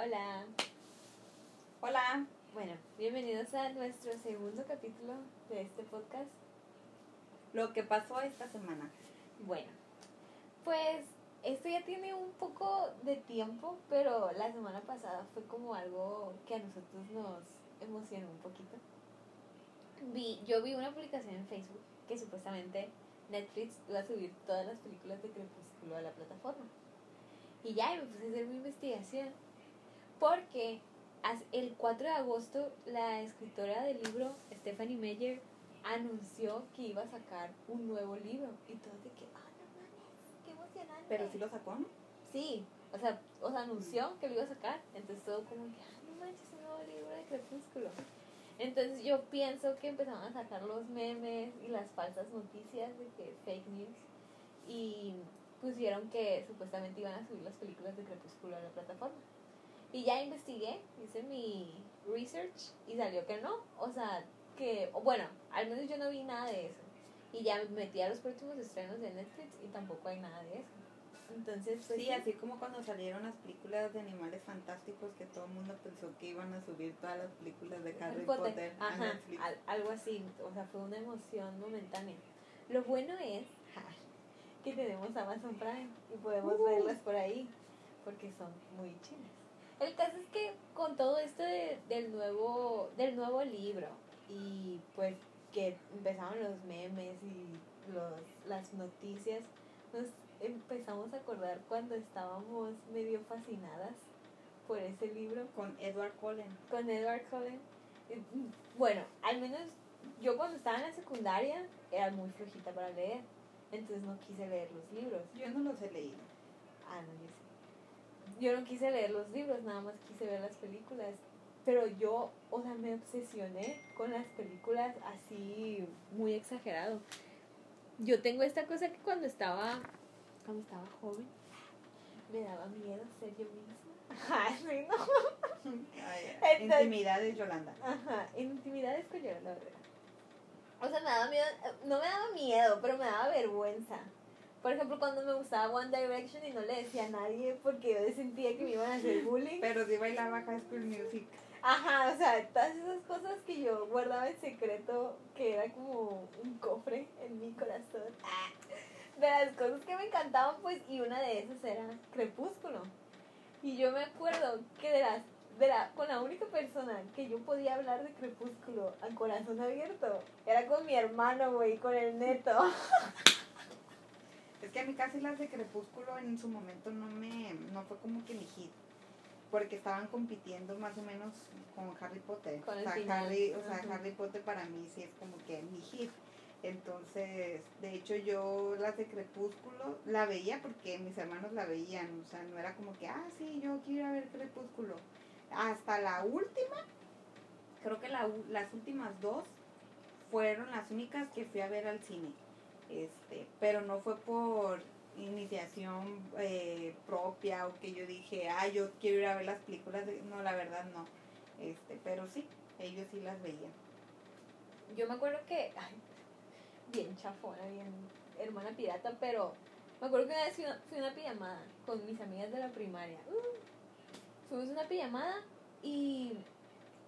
Hola. Hola. Bueno, bienvenidos a nuestro segundo capítulo de este podcast. Lo que pasó esta semana. Bueno, pues esto ya tiene un poco de tiempo, pero la semana pasada fue como algo que a nosotros nos emocionó un poquito. Vi, yo vi una publicación en Facebook que supuestamente Netflix iba a subir todas las películas de Crepúsculo a la plataforma. Y ya me puse a hacer mi investigación. Porque el 4 de agosto la escritora del libro, Stephanie Meyer, anunció que iba a sacar un nuevo libro. Y todos de que, ah, no mames, qué emocionante. Pero sí lo sacó, ¿no? Sí, o sea, o sea, anunció que lo iba a sacar. Entonces todo como que, ah, no manches, un nuevo libro de Crepúsculo. Entonces yo pienso que empezaron a sacar los memes y las falsas noticias de que fake news. Y pusieron que supuestamente iban a subir las películas de Crepúsculo a la plataforma. Y ya investigué, hice mi research y salió que no. O sea, que, bueno, al menos yo no vi nada de eso. Y ya me metí a los próximos estrenos de Netflix y tampoco hay nada de eso. Entonces, pues, Sí, así como cuando salieron las películas de animales fantásticos que todo el mundo pensó que iban a subir todas las películas de Harry Potter, a Ajá, Netflix. al- algo así, o sea, fue una emoción momentánea. Lo bueno es ja, que tenemos Amazon Prime y podemos Uh. verlas por ahí, porque son muy chidas. El caso es que con todo esto de- del nuevo del nuevo libro y pues que empezaron los memes y los, las noticias, nos empezamos a acordar cuando estábamos medio fascinadas por ese libro Con Edward Cullen. con Edward Cullen. Eh, Bueno, al menos yo cuando estaba en la secundaria era muy flojita para leer, entonces no quise leer los libros. Yo no los he leído. Ah, no, yo sí. Yo no quise leer los libros, nada más quise ver las películas. Pero yo, o sea, me obsesioné con las películas así muy exagerado. Yo tengo esta cosa que cuando estaba, cuando estaba joven, me daba miedo ser yo misma. Ay, sí, no. Entonces- Intimidades, Yolanda. Ajá, intimidades con Yolanda. O sea, me daba miedo, no me daba miedo, pero me daba vergüenza. Por ejemplo, cuando me gustaba One Direction y no le decía a nadie porque yo sentía que me iban a hacer bullying. Pero sí bailaba High School Music. Ajá, o sea, todas esas cosas que yo guardaba en secreto, que era como un cofre en mi corazón. Ah, De las cosas que me encantaban, pues, y una de esas era Crepúsculo. Y yo me acuerdo que de las, de la, con la única persona que yo podía hablar de Crepúsculo a corazón abierto, era con mi hermano, güey, con el neto. Es que a mí casi las de Crepúsculo en su momento no me no fue como que mi hit. Porque estaban compitiendo más o menos con Harry Potter. Con o sea, final. Harry, o sea. Harry Potter para mí sí es como que mi hit. Entonces, de hecho yo las de Crepúsculo la veía porque mis hermanos la veían, o sea, no era como que, ah, sí, yo quiero ir a ver Crepúsculo. Hasta la última, creo que la las últimas dos fueron las únicas que fui a ver al cine. Este, pero no fue por iniciación eh, propia o que yo dije, ah, yo quiero ir a ver las películas. de-". No, la verdad no. Este, pero sí, ellos sí las veían. Yo me acuerdo que, ay, bien chafona, bien hermana pirata, pero me acuerdo que una vez fui a fui una pijamada con mis amigas de la primaria. Uh, fuimos una pijamada y,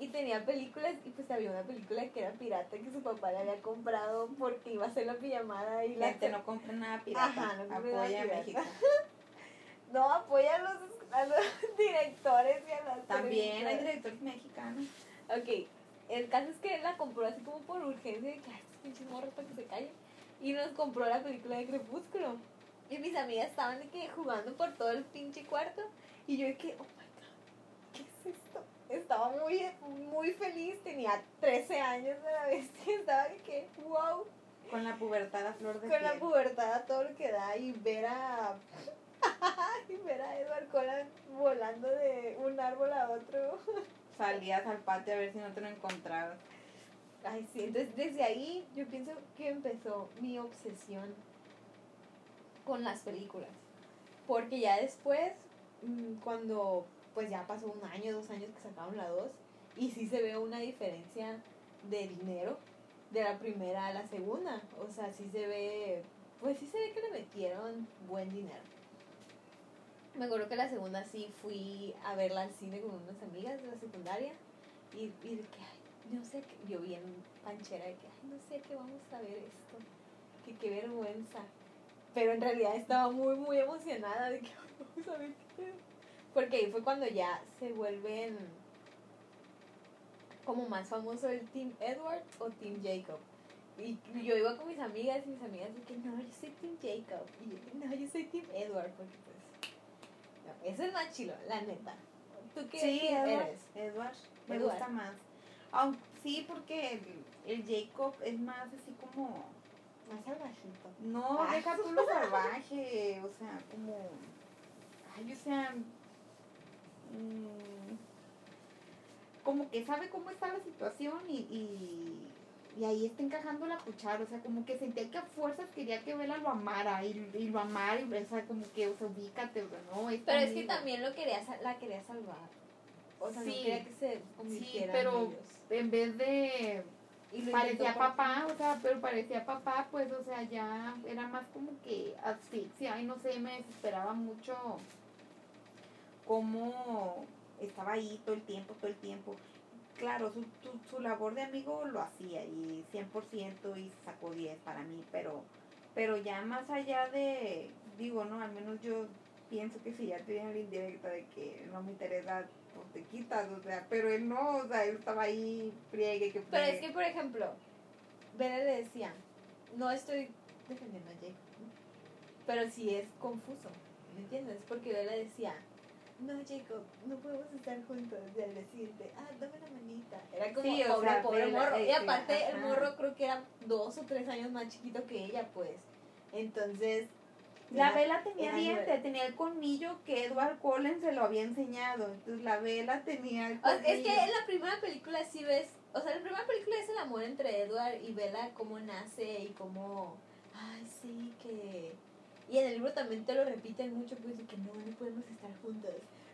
y tenía películas y pues había una película que era pirata que su papá le había comprado porque iba a hacer la pijamada y la Gente, no compren nada pirata. Ajá, no compren nada pirata. México. No, apoya a los, a los directores y a las También hay directores mexicanos. Ok, el caso es que él la compró así como por urgencia, de que "Ay, estos pinches morros para que se callen. Y nos compró la película de Crepúsculo. Y mis amigas estaban de que jugando por todo el pinche cuarto. Y yo de que, oh my god, ¿qué es esto? Estaba muy, muy feliz, tenía 13 años de la bestia. Estaba que, wow, Con la pubertad a flor de con la pubertad a todo lo que da. Y ver a. y ver a Edward Cullen volando de un árbol a otro. Salías al patio a ver si no te lo encontrabas. Ay, sí, entonces desde ahí yo pienso que empezó mi obsesión con las películas. Porque ya después, mm, cuando pues ya pasó un año, dos años que sacaron la dos, y sí se ve una diferencia de dinero de la primera a la segunda. O sea, sí se ve, pues sí se ve que le metieron buen dinero. Me acuerdo que la segunda sí fui a verla al cine con unas amigas de la secundaria. Y, y de que, ay, no sé, qué- yo bien panchera de que, ay, no sé qué vamos a ver esto. Que qué vergüenza. Pero en realidad estaba muy, muy emocionada de que, vamos a ver qué. Porque ahí fue cuando ya se vuelven como más famoso el Team Edward o Team Jacob. Y yo iba con mis amigas y mis amigas de que no, yo soy Team Jacob. Y yo, no, yo soy Team Edward. Porque pues, no, eso es más chilo, la neta. ¿Tú qué Sí, team Edward. eres? Edward. Me Edward. gusta más. Sí, porque el, el Jacob es más así como. Más salvajito. No, Ah. deja tú lo salvaje. O sea, como. Ay, o sea. Mm, como que sabe cómo está la situación y, y, y ahí está encajando la cuchara. O sea, como que sentía que a fuerzas quería que Vela lo amara y, y lo amara. Y, o sea, como que, o sea, ubícate, bro, ¿no? Es Pero es que también lo quería, la quería salvar. O sea, no Sí. quería que se convirtieran pero ellos. En vez de parecía papá, o sea, pero parecía papá, pues, o sea, ya era más como que asfixia, y no sé, me desesperaba mucho cómo estaba ahí todo el tiempo, todo el tiempo. Claro, su, su, su labor de amigo lo hacía y 100% y sacó 10 para mí, pero, pero ya más allá de, digo, no, al menos yo pienso que si ya te viene la indirecta de que no me interesa, pues te quitas, o sea, pero él no, o sea, él estaba ahí, friegue, que Pero es friegue. que, por ejemplo, Bella le decía, no estoy defendiendo a Jake, pero sí es confuso, ¿me entiendes? Porque Bella decía, no, Jacob, no podemos estar juntos. Y al decirte, ah, dame la manita. Era como Sí, o pobre, sea, pobre morro. eh, y aparte, el morro creo que era dos o tres años más chiquito que ella, pues. Entonces. La era- vela tenía diente, nueve. tenía el colmillo que Edward Cullen se lo había enseñado. Entonces la vela tenía el O sea, colmillo. es que en la primera película sí ves, o sea, en la primera película es el amor entre Edward y Bella, cómo nace y cómo, ay, sí, que... Y en el libro también te lo repiten mucho, pues, de que no, no podemos estar juntos,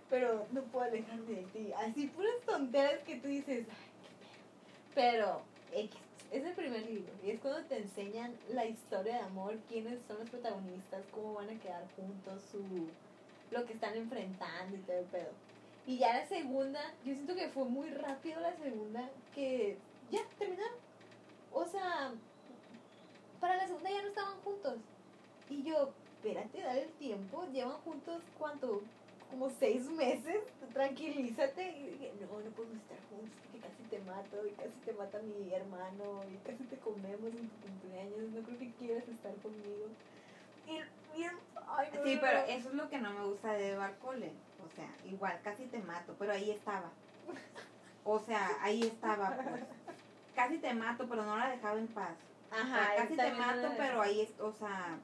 pero no puedo alejarme de ti. Así, puras tonteras que tú dices, ay, qué pedo. Pero, es el primer libro, y es cuando te enseñan la historia de amor, quiénes son los protagonistas, cómo van a quedar juntos, su lo que están enfrentando y todo el pedo. Y ya la segunda, yo siento que fue muy rápido la segunda, que ya terminaron. O sea, para la segunda ya no estaban juntos. Y yo, espérate, dale el tiempo, llevan juntos cuánto, como seis meses, tranquilízate. Y dije, no, no podemos estar juntos, porque casi te mato, y casi te mata mi hermano, y casi te comemos en tu cumpleaños, no creo que quieras estar conmigo. Y, y ay, no, Sí, pero eso es lo que no me gusta de Edward Cullen. O sea, igual, casi te mato, pero ahí estaba. O sea, ahí estaba, pues. Casi te mato, pero no la dejaba en paz. O sea, Ajá, casi te mato, pero ahí, o sea,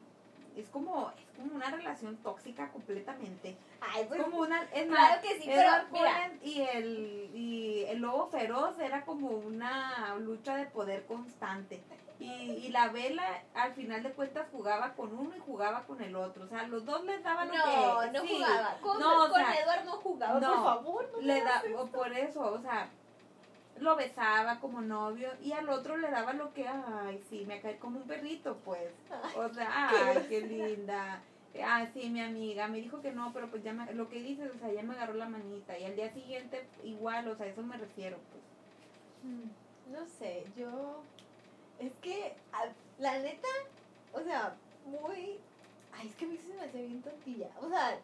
es como, es como una relación tóxica completamente. Ay, pues, Es como una, es claro más, que sí, pero mira. Y el, y el lobo feroz era como una lucha de poder constante. Y, y la vela, al final de cuentas, jugaba con uno y jugaba con el otro. O sea, los dos les daban lo no, que... no sí, jugaba. Con, No, o con sea, Edward no jugaba, no, por favor. No le da, o por eso, o sea, lo besaba como novio y al otro le daba lo que, ay, sí, me cae como un perrito, pues. O sea, ay, qué linda. Ah, sí, mi amiga me dijo que no, pero pues ya me, lo que dices, o sea, ya me agarró la manita y al día siguiente igual, o sea, a eso me refiero, pues. Mm, No sé, yo. Es que, la neta, o sea, muy. Ay, es que a mí se me hacía bien tontilla. O sea,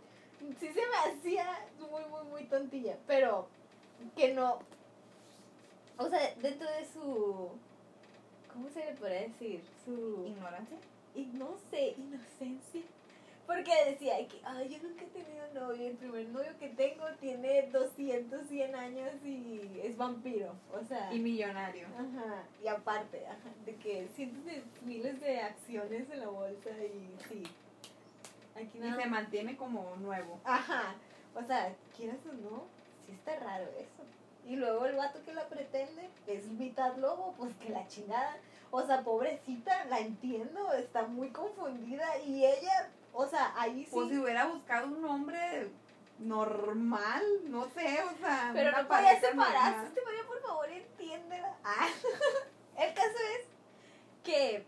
sí se me hacía muy, muy, muy tontilla. Pero que no. O sea, dentro de su. ¿Cómo se le podría decir? Su. ¿Ignorancia? y no sé, inocencia. Porque decía que, ay, yo nunca he tenido novio. El primer novio que tengo tiene 200, 100 años y es vampiro. O sea, Y millonario. ajá. Y aparte, ajá, de que cientos de miles de acciones en la bolsa y sí. Aquí Y nada se más- mantiene como nuevo. Ajá. O sea, quieras o no, sí está raro eso. Y luego el vato que la pretende es mitad lobo, pues que la chingada. O sea, pobrecita, la entiendo, está muy confundida. Y ella, o sea, ahí sí. Pues si hubiera buscado un hombre normal, no sé, o sea. pero no podía separarse. Este María, por favor, entiéndela. Ah. el caso es que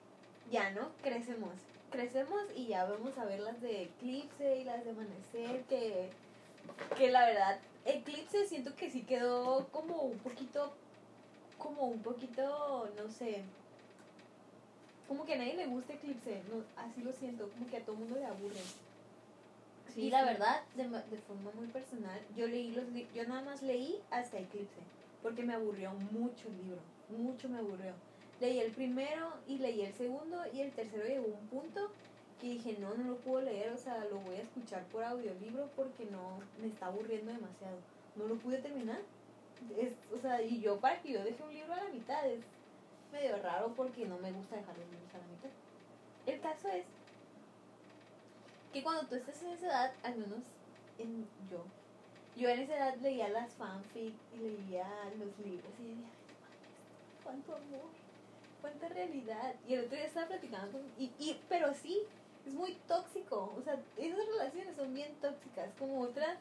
ya no crecemos. crecemos y ya vamos a ver las de Eclipse y las de Amanecer, que, que la verdad, Eclipse siento que sí quedó como un poquito, como un poquito, no sé, como que a nadie le gusta Eclipse, no, así lo siento, como que a todo mundo le aburre. Sí, y la sí. verdad, de, de forma muy personal, yo leí los yo nada más leí hasta Eclipse, porque me aburrió mucho el libro, mucho me aburrió. Leí el primero y leí el segundo y el tercero llegó un punto que dije, no, no lo puedo leer, o sea, lo voy a escuchar por audiolibro porque no, me está aburriendo demasiado. No lo pude terminar. Es, o sea, y yo para que yo deje un libro a la mitad es medio raro porque no me gusta dejar los libros a la mitad. El caso es que cuando tú estás en esa edad, al menos en yo, yo en esa edad leía las fanfic y leía los libros y decía, "Ay, no mames, cuánto amor, cuánta realidad. Y el otro día estaba platicando con, y, y, pero sí, es muy tóxico, o sea, esas relaciones son bien tóxicas, como otras,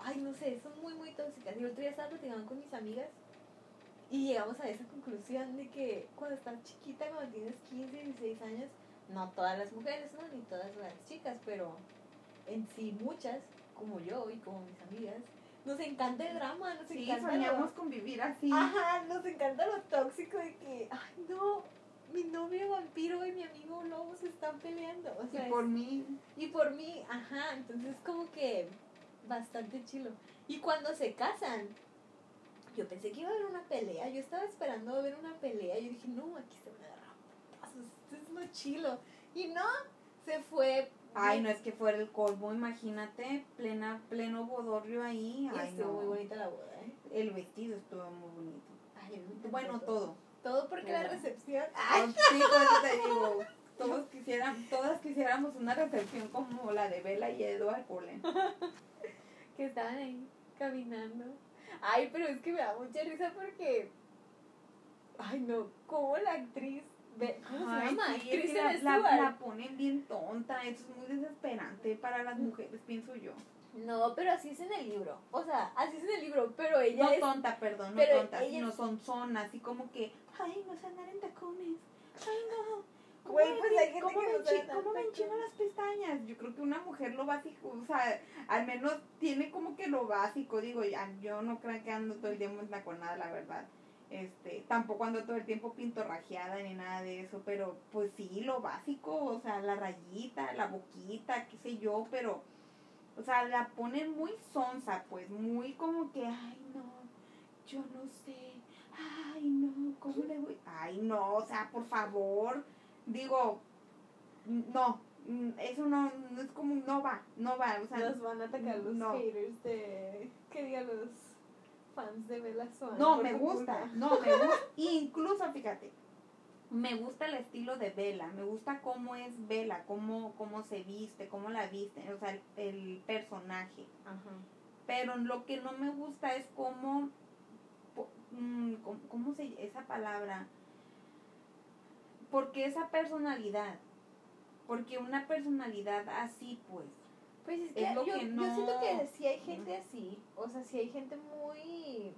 ay, no sé, son muy, muy tóxicas. Y el otro día estaba platicando con mis amigas y llegamos a esa conclusión de que cuando estás chiquita, cuando tienes 15, 16 años, no todas las mujeres, ¿no? Ni todas las chicas, pero en sí muchas, como yo y como mis amigas, nos encanta el drama, nos Sí, encanta soñamos así. Ajá, nos encanta lo tóxico de que, ay no, mi novio vampiro y mi amigo lobo se están peleando. O sea, y es- por mí, y por mí, ajá, entonces como que bastante chilo. Y cuando se casan, yo pensé que iba a haber una pelea, yo estaba esperando ver una pelea, yo dije, no, aquí se van a agarrar putazos, esto es lo chilo. Y no, se fue. ay, no es que fuera el colmo, imagínate, plena, pleno bodorrio ahí. Ay, estuvo no. muy bonita la boda, ¿eh? El vestido estuvo muy bonito. Ay, Bueno, todo. Todo porque la Todo. recepción. Sí, por eso te digo, todos quisieran, todas quisiéramos una recepción como la de Bella y Edward Cullen. que estaban ahí caminando. Ay, pero es que me da mucha risa porque. Ay, no, como la actriz. ¿Cómo se Ay, llama? sí, es que Kristen la, la ponen bien tonta, eso es muy desesperante para las mujeres, pienso yo. No, pero así es en el libro. O sea, así es en el libro, pero ella No es. tonta, perdón, no pero tonta, ella sino son zonas, así como que, ay, no sé andar en tacones, ay, no. ¿Cómo, Güey, pues hay gente cómo que me enchi- cómo me en enchino las pestañas? Yo creo que una mujer lo básico, o sea, al menos tiene como que lo básico, digo, ya, yo no creo que ando todo el tiempo en taconada, la verdad. Este, tampoco ando todo el tiempo pintorrajeada ni nada de eso, pero pues sí, lo básico, o sea, la rayita, la boquita, qué sé yo, pero, o sea, la ponen muy sonsa, pues, muy como que, ay, no, yo no sé, ay, no, ¿cómo le voy? Ay, no, o sea, por favor, digo, no, mm, eso no, no es como, no va, no va, o sea, Nos van a atacar los no. haters de. que digan los fans de Bella Swan. No, me gusta, no, me gusta, incluso fíjate, me gusta el estilo de Bella, me gusta cómo es Bella, cómo, cómo se viste, cómo la viste, o sea, el, el personaje, Ajá. pero lo que no me gusta es cómo, mm, cómo, cómo se, esa palabra, porque esa personalidad, porque una personalidad así, pues, Pues es que, Es lo yo, que yo siento no- que sí hay gente así. O sea, sí hay gente muy.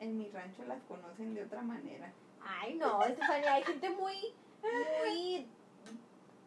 En mi rancho las conocen de otra manera. Ay, no, Estefania, hay gente muy. muy.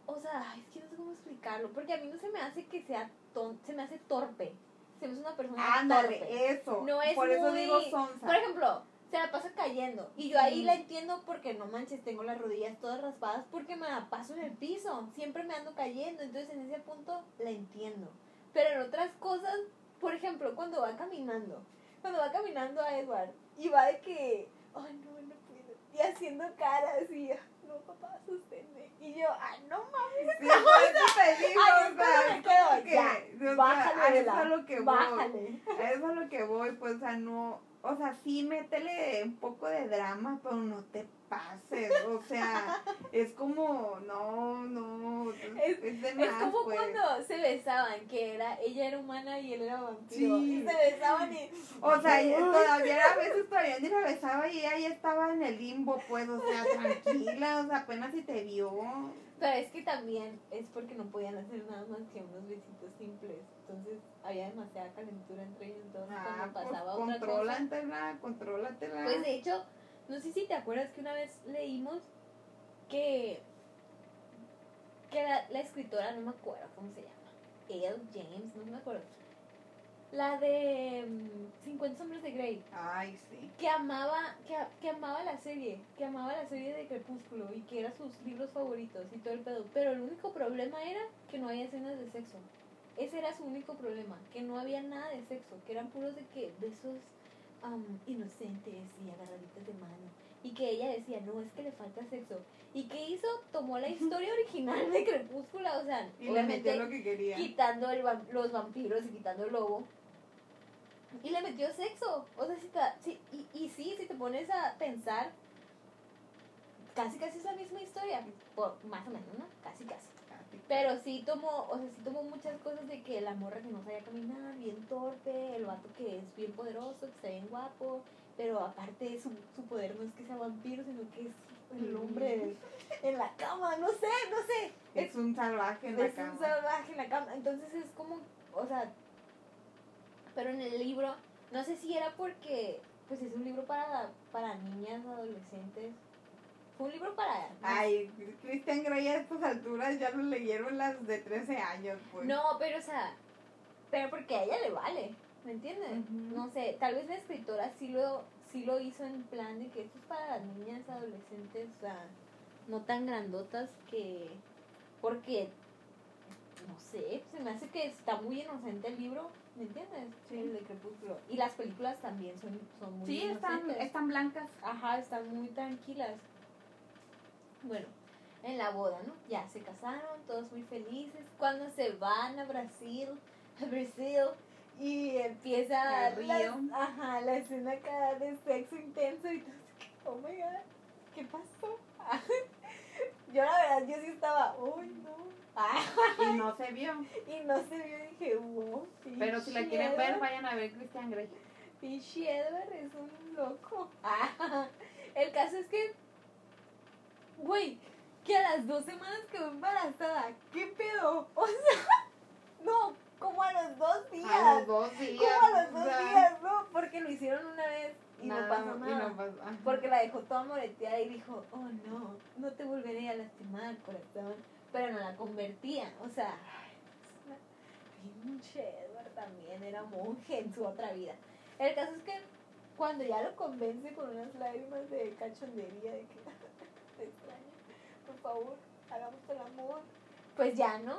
O sea, es que no sé cómo explicarlo. Porque a mí no se me hace que sea ton, se me hace torpe. Se me hace una persona Ándale, torpe. eso, No es por eso muy- digo sonsa. Por ejemplo, se la pasa cayendo. Y yo ahí Sí. la entiendo porque no manches, tengo las rodillas todas raspadas porque me la paso en el piso. Siempre me ando cayendo. Entonces en ese punto la entiendo. Pero en otras cosas, por ejemplo, cuando va caminando. Cuando va caminando a Edward y va de que, ay no, no puedo. Y haciendo caras y, no papá, sosténme. Y yo, ay no mames. Sí, por eso te digo, Ay, o sea, es cuando me quedo, que- ya, o sea, bájale, a eso a lo que voy. Bájale. A eso es a lo que voy, pues, o sea, no, o sea, sí métele un poco de drama, pero no te pases, o sea, es como, no, no, es, Es- de Es más, como pues. cuando se besaban, que era ella era humana y él era vampiro. Sí. Y se besaban y. O sea, y todavía a veces todavía ni la besaba y ella ya estaba en el limbo, pues, o sea, tranquila, o sea, apenas si te vio. Pero es que también es porque no podían hacer nada más que unos besitos simples. Entonces había demasiada calentura entre ellos. Entonces Ah, cuando pues, pasaba otra cosa. contrólatela, contrólatela. Pues de hecho, no sé si te acuerdas que una vez leímos que que la, la escritora, no me acuerdo cómo se llama, Elle James, no me acuerdo. La de mm, 50 sombras de Grey. Ay, sí. Que amaba, que, que amaba la serie, que amaba la serie de Crepúsculo y que eran sus libros favoritos y todo el pedo. Pero el único problema era que no había escenas de sexo. Ese era su único problema, que no había nada de sexo, que eran puros de que besos am, inocentes y agarraditas de mano. Y que ella decía, no, es que le falta sexo. ¿Y qué hizo? Tomó la historia original de Crepúsculo, o sea, Y le metió lo que quería. quitando el los vampiros y quitando el lobo. Y le metió sexo. O sea, si te- si- y, y sí, si te pones a pensar, casi casi es la misma historia. Por, más o menos, ¿no? Casi casi. Pero sí tomó, o sea, sí tomó muchas cosas de que la morra que no sabía caminar, bien torpe, el vato que es bien poderoso, que está bien guapo, pero aparte su, su poder no es que sea vampiro, sino que es el hombre en la cama, no sé, no sé. Es un salvaje en la es cama. un salvaje en la cama. Entonces es como, o sea, pero en el libro, no sé si era porque, pues es un libro para, para niñas, adolescentes. Un libro para... Ay, Christian Grey a estas alturas ya lo leyeron las de 13 años, pues. No, pero o sea, pero porque a ella le vale, ¿me entiendes? No sé, tal vez la escritora sí lo, sí lo hizo en plan de que esto es para las niñas, adolescentes, o sea, no tan grandotas que... Porque, no sé, se me hace que está muy inocente el libro, ¿me entiendes? Sí. El de Crepúsculo. Y las películas también son, son muy Sí, están, inocentes. están blancas. Ajá, están muy tranquilas. Bueno, en la boda, ¿no? Ya se casaron, todos muy felices. Cuando se van a Brasil, a Brasil, y empieza la, río. ajá, la escena acá de sexo intenso y tú, oh my god, ¿qué pasó? yo la verdad, yo sí estaba, uy, no. Y no se vio. y no se vio, dije, wow. Pero si la quieren ver, Edward". vayan a ver Christian Grey. Pinche Edward es un loco. El caso es que, güey, que a las dos semanas quedó embarazada. ¿Qué pedo? O sea, no, como a los dos días. A los dos días. como a los dos días, ¿no? Porque lo hicieron una vez y no nada, pasó y nada. no pasó-. Porque la dejó toda moreteada y dijo, oh no, no te volveré a lastimar, corazón. Pero no la convertía, o sea, pinche Edward también era monje en su otra vida. El caso es que cuando ya lo convence con unas lágrimas de cachondería, de que favor, hagamos el amor. Pues ya, ¿no?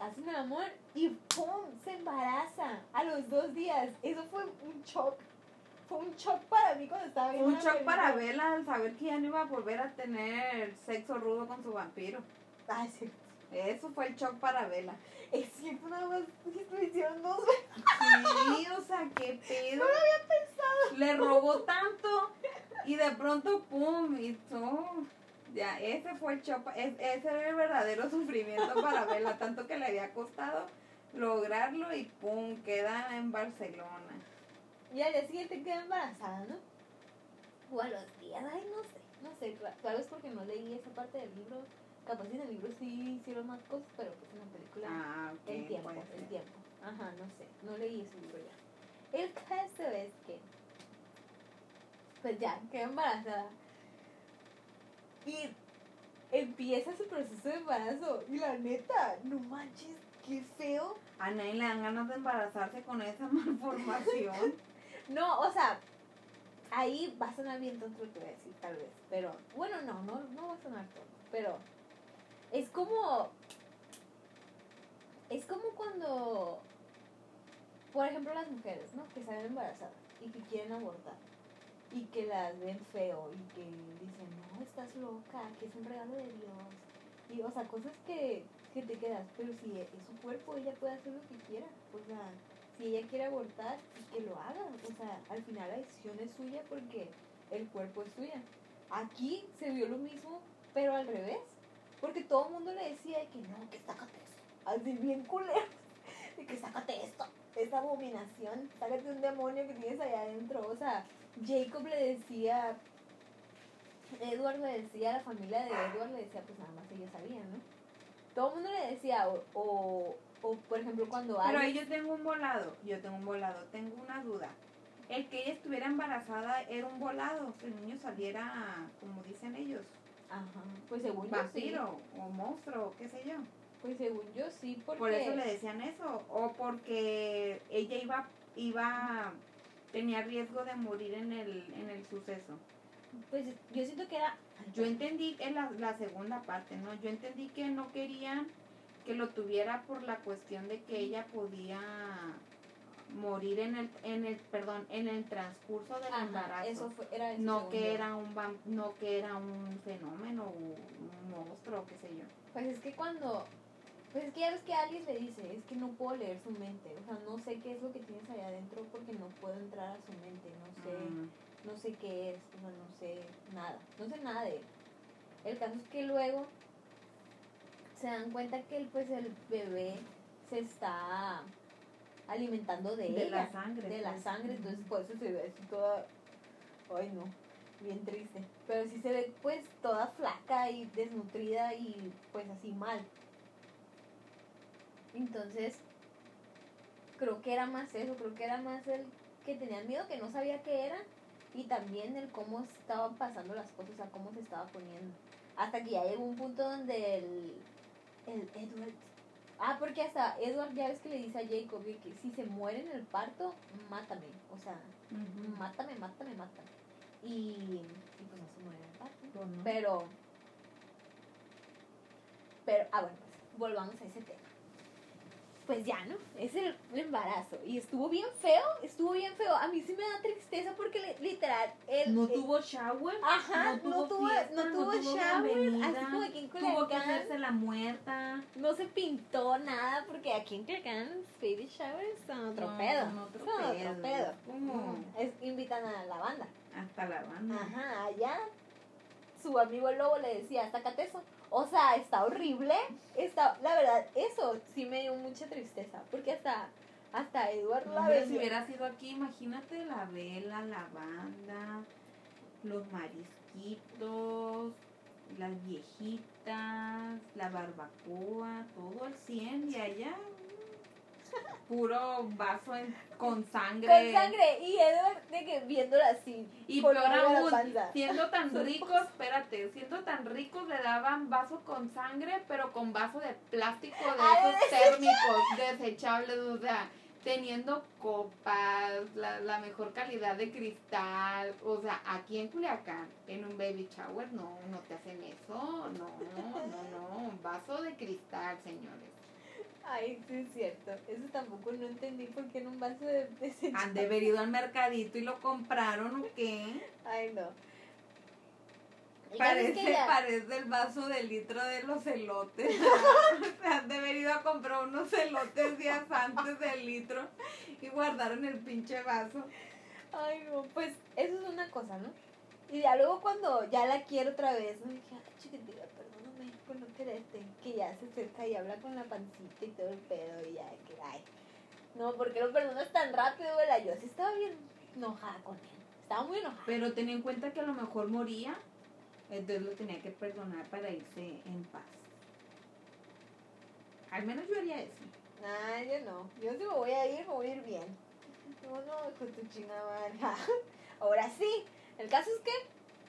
Hacen el amor y ¡pum! Se embaraza a los dos días. Eso fue un shock. Fue un shock para mí cuando estaba viendo Un shock para. Bella al saber que ya no iba a volver a tener sexo rudo con su vampiro. Ay, sí. Eso fue el shock para Bella. Es cierto, nada más lo hicieron dos veces. Sí, o sea, qué pedo. No lo había pensado. Le robó tanto y de pronto, pum, hizo. Ya, ese fue el shock. es- Ese era el verdadero sufrimiento para Bella. Tanto que le había costado lograrlo y pum, queda en Barcelona. Y al día siguiente quedó embarazada, ¿no? O a los días, ay, no sé. No sé, tal vez porque no leí esa parte del libro. Capaz en el libro sí hicieron más cosas, pero pues en la película. Ah, ok. el tiempo, el tiempo. Ajá, no sé. No leí ese libro ya. El caso es que. Pues ya, quedó embarazada. Empieza su proceso de embarazo. Y la neta, no manches, qué feo. A nadie le dan ganas de embarazarse con esa malformación. No, o sea, ahí va a sonar bien tonto lo que voy a decir, tal vez. Pero, bueno, no, no, no va a sonar tonto. Pero es como. Es como cuando. Por ejemplo, las mujeres, ¿no? Que salen embarazadas y que quieren abortar. Y que las ven feo y que dicen, no, estás loca, que es un regalo de Dios. Y, o sea, cosas que, que te quedas, pero si es su cuerpo, ella puede hacer lo que quiera. O sea, si ella quiere abortar, pues que lo haga. O sea, al final la decisión es suya porque el cuerpo es suya. Aquí se vio lo mismo, pero al revés. Porque todo el mundo le decía de que no, que sácate eso. Así bien culero. De que sácate esto, esta abominación. Sácate un demonio que tienes allá adentro. O sea, Jacob le decía, Edward le decía, la familia de Edward le decía, pues nada más ellos sabían, ¿no? Todo el mundo le decía, o, o, o, por ejemplo, cuando Pero ahí yo tengo un volado, yo tengo un volado, tengo una duda. El que ella estuviera embarazada era un volado, que el niño saliera, como dicen ellos, Ajá. Pues según vampiro o monstruo, qué sé yo. Pues según yo sí, porque... Por eso le decían eso, o porque ella iba, iba, tenía riesgo de morir en el, en el suceso. Pues yo siento que era... Yo entendí en la, la segunda parte, ¿no? Yo entendí que no querían que lo tuviera por la cuestión de que ella podía morir en el, en el, perdón, en el transcurso del Ajá, embarazo. eso fue, era eso no que yo. era un no que era un fenómeno un monstruo qué sé yo Pues es que cuando... Pues es que ya ves que alguien le dice, es que no puedo leer su mente, o sea, no sé qué es lo que tienes allá adentro porque no puedo entrar a su mente, no sé... Mm, no sé qué es, o sea, no sé nada, no sé nada de él. El caso es que luego se dan cuenta que el, pues el bebé se está alimentando de, De ella, la sangre, de la pues. sangre, entonces por eso se ve así toda, ay no, bien triste, pero sí se ve pues toda flaca y desnutrida y pues así mal. Entonces, creo que era más eso, creo que era más el que tenían miedo, que no sabía qué era, y también el cómo estaban pasando las cosas, o sea, cómo se estaba poniendo. Hasta que ya llegó un punto donde el, el Edward... Ah, porque hasta Edward ya ves que le dice a Jacob que si se muere en el parto, mátame, o sea, mátame, mátame, mátame. Y, y pues no se muere en el parto. Pues. Pero, pero, ah, bueno, pues volvamos a ese tema. Pues ya, ¿no? Es el, el embarazo. Y estuvo bien feo, estuvo bien feo. A mí sí me da tristeza porque li- literal, el, no el- tuvo shower Ajá, no tuvo, fiesta, no tuvo bienvenida, shower, así como aquí en tuvo que Culiacán. hacerse la muerta No se pintó nada porque aquí en Culiacán los baby showers son otro No, pedo. son otro son pedo. otro pedo. ¿Cómo? Es, invitan a la banda. hasta la banda Ajá, allá su amigo el lobo le decía, sácate eso. O sea, está horrible. Está, la verdad, eso sí me dio mucha tristeza. Porque hasta, hasta Eduardo la Hombre, si hubiera sido aquí, imagínate la vela, la banda, los marisquitos, las viejitas, la barbacoa, todo al 100 y allá puro vaso en- con sangre. Con sangre. Y Edward de que viéndolo así. Y peor aún, siendo tan ricos, espérate, siendo tan ricos le daban vaso con sangre, pero con vaso de plástico de Ah, esos térmicos desechables, o sea, teniendo copas, la, la mejor calidad de cristal, o sea, aquí en Culiacán, en un baby shower, no, no te hacen eso, no, no, no, vaso de cristal, señores. Ay, sí es cierto. Eso tampoco no entendí por qué en un vaso de desechable. Han de haber ido al mercadito y lo compraron o qué. Ay, no. Parece, ya- parece el vaso de litro de los elotes. Se han de haber ido a comprar unos elotes días antes del litro y guardaron el pinche vaso. Ay, no, pues eso es una cosa, ¿no? Y ya luego cuando ya la quiero otra vez, me dije, ay, chiquitita, perdóname por no quererte. Que ya se acerca y habla con la pancita y todo el pedo y ya, que ay. No, ¿por qué lo perdonas tan rápido, abuela? Yo sí estaba bien enojada con él. Estaba muy enojada. Pero ten en cuenta que a lo mejor moría, entonces lo tenía que perdonar para irse en paz. Al menos yo haría eso. Ay, yo no. Yo si me voy a ir, me voy a ir bien. No, no, de tu chingada madre. Ahora sí. El caso es que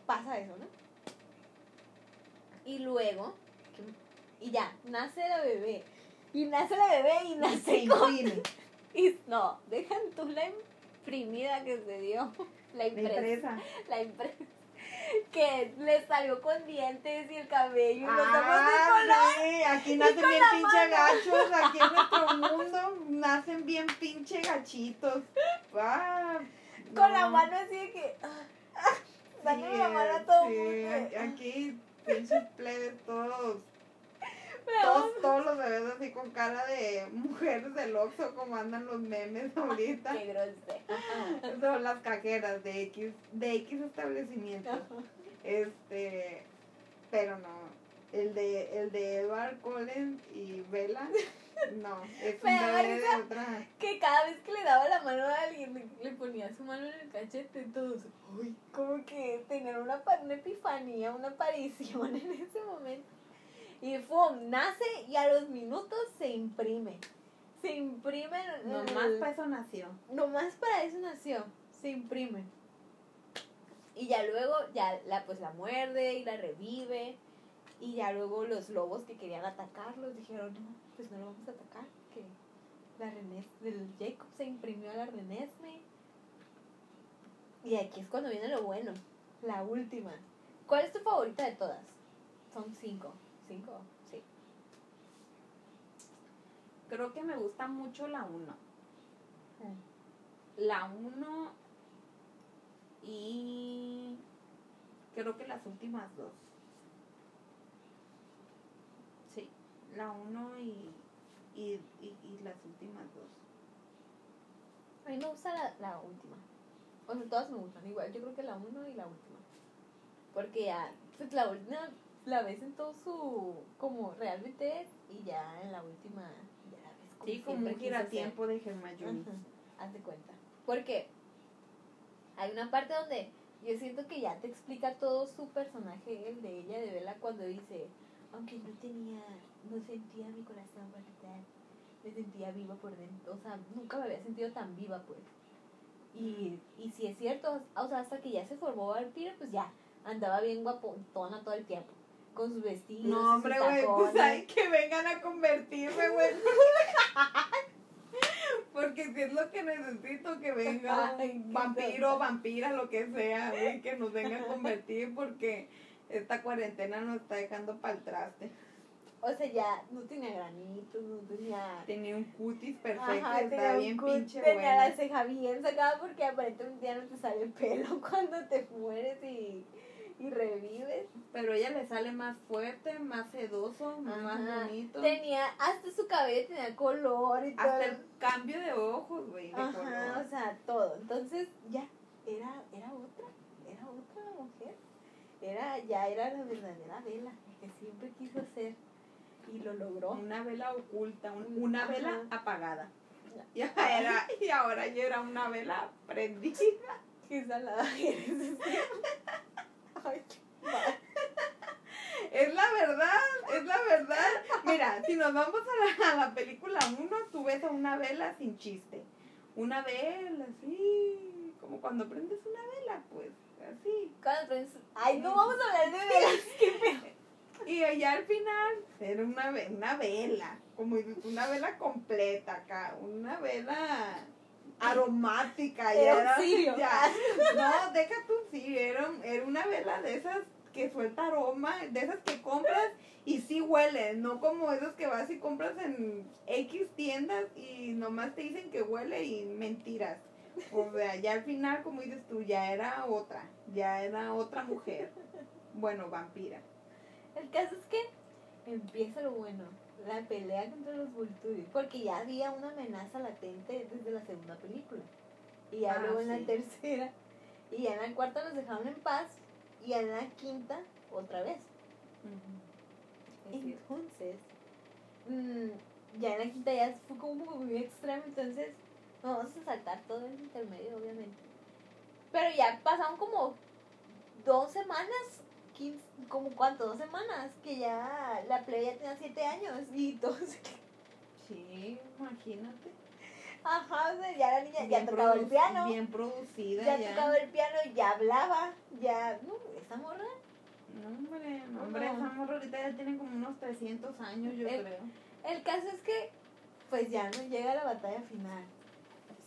pasa eso, ¿no? Y luego, y ya, nace la bebé. Y nace la bebé y nace con... Y, no, dejan tú la imprimida que se dio. La impresa. empresa. La impresa. Que le salió con dientes y el cabello y los ojos de Ah, color. sí, aquí nacen con bien pinche gachos, aquí en nuestro mundo nacen bien pinche gachitos. Ah, Con la no. mano así de que. ah, ah, dándole Sí, la mano a todo sí, mundo. aquí- pinches plebes todos, todos, todos los bebés así con cara de mujeres del Oxxo como andan los memes ahorita. Qué. Son las cajeras de X, de X establecimientos. Este, pero no, el de, el de Edward Collins y Bella, no, es un bebé de otra. Que cada vez que le daba la mano a alguien, le, le ponía su mano en el cachete todos. Uy, como que tener una, una epifanía, una aparición en ese momento. Y ¡fum! Nace y a los minutos se imprime. Se imprime. Nomás el- para eso nació. Nomás para eso nació. Se imprime. Y ya luego, ya la pues la muerde y la revive. Y ya luego los lobos que querían atacarlos dijeron, no, pues no lo vamos a atacar, que la Renes, el Jacob se imprimió a la Renesme. Y aquí es cuando viene lo bueno, la última. ¿Cuál es tu favorita de todas? Son cinco. ¿Cinco? Sí. Creo que me gusta mucho la 1. La 1 y creo que las últimas dos. Sí, la 1 y, y, y, y las últimas dos. A mí me gusta la, la última. O sea, todas me gustan igual. Yo creo que la uno y la última. Porque ya, pues la última la ves en todo su. como realmente es. Y ya en la última ya la ves como Sí, como un giratiempo de Hermione. Haz de cuenta. Porque hay una parte donde yo siento que ya te explica todo su personaje, el de ella, de Bella, cuando dice, aunque no tenía, no sentía mi corazón palpitar, me sentía viva por dentro. O sea, nunca me había sentido tan viva, pues. Y, y si es cierto, o sea, hasta que ya se formó vampiro, pues ya andaba bien guapotona todo el tiempo. Con sus vestidos. No, hombre, güey, pues hay que vengan a convertirme, güey. Porque si es lo que necesito, que venga Ay, un vampiro, tonta. vampira, lo que sea, güey, que nos venga a convertir porque esta cuarentena nos está dejando para el traste. O sea, ya no tenía granitos, no tenía... Tenía un cutis perfecto, Ajá, tenía está un bien pinche Tenía buena. la ceja bien sacada porque aparentemente ya no te sale pelo cuando te mueres y, y revives. Pero ella le sale más fuerte, más sedoso, más bonito. Tenía, hasta su cabello tenía color y todo. Hasta el cambio de ojos, güey, de Ajá, color. o sea, todo. Entonces, ya, era, era otra, era otra mujer. Era, ya era la verdadera vela que siempre quiso ser y lo logró. Una vela oculta, un- una Ajá. vela apagada. Y ahora, y ahora ya era una vela prendida. Qué salada eres. Ay, qué mal. Es la verdad, es la verdad. Mira, si nos vamos a la, a la película 1, tú ves a una vela sin chiste. Una vela, así, como cuando prendes una vela, pues, así. Cuando prendes- Ay, no vamos a hablar de velas. Qué feo. Y allá al final era una, ve- una vela, como una vela completa acá, una vela aromática. ya Era ya- no, deja tú sí, era, era una vela de esas que suelta aroma, de esas que compras y sí huele, no como esos que vas y compras en X tiendas y nomás te dicen que huele y mentiras. O sea, ya al final, como dices tú, ya era otra, ya era otra mujer. Bueno, vampira. El caso es que empieza lo bueno, la pelea contra los Volturi, porque ya había una amenaza latente desde la segunda película. Y ya Ah, luego en sí. la tercera, y ya en la cuarta los dejaron en paz, y en la quinta otra vez. Entonces, mm, ya en la quinta ya fue como muy extremo, entonces vamos a saltar todo el intermedio, obviamente. Pero ya pasaron como dos semanas, 15, como cuánto, dos semanas, que ya la plebe ya tenía siete años y entonces, Sí, imagínate. ajá, o sea, ya la niña ya Bien tocaba el piano, Bien producida ya, ya. tocaba el piano, ya hablaba, ya, no, esa morra, No, hombre, no, hombre, No. esa morra ahorita ya tiene como unos 300 años, yo El- creo. El caso es que, pues ya no llega la batalla final.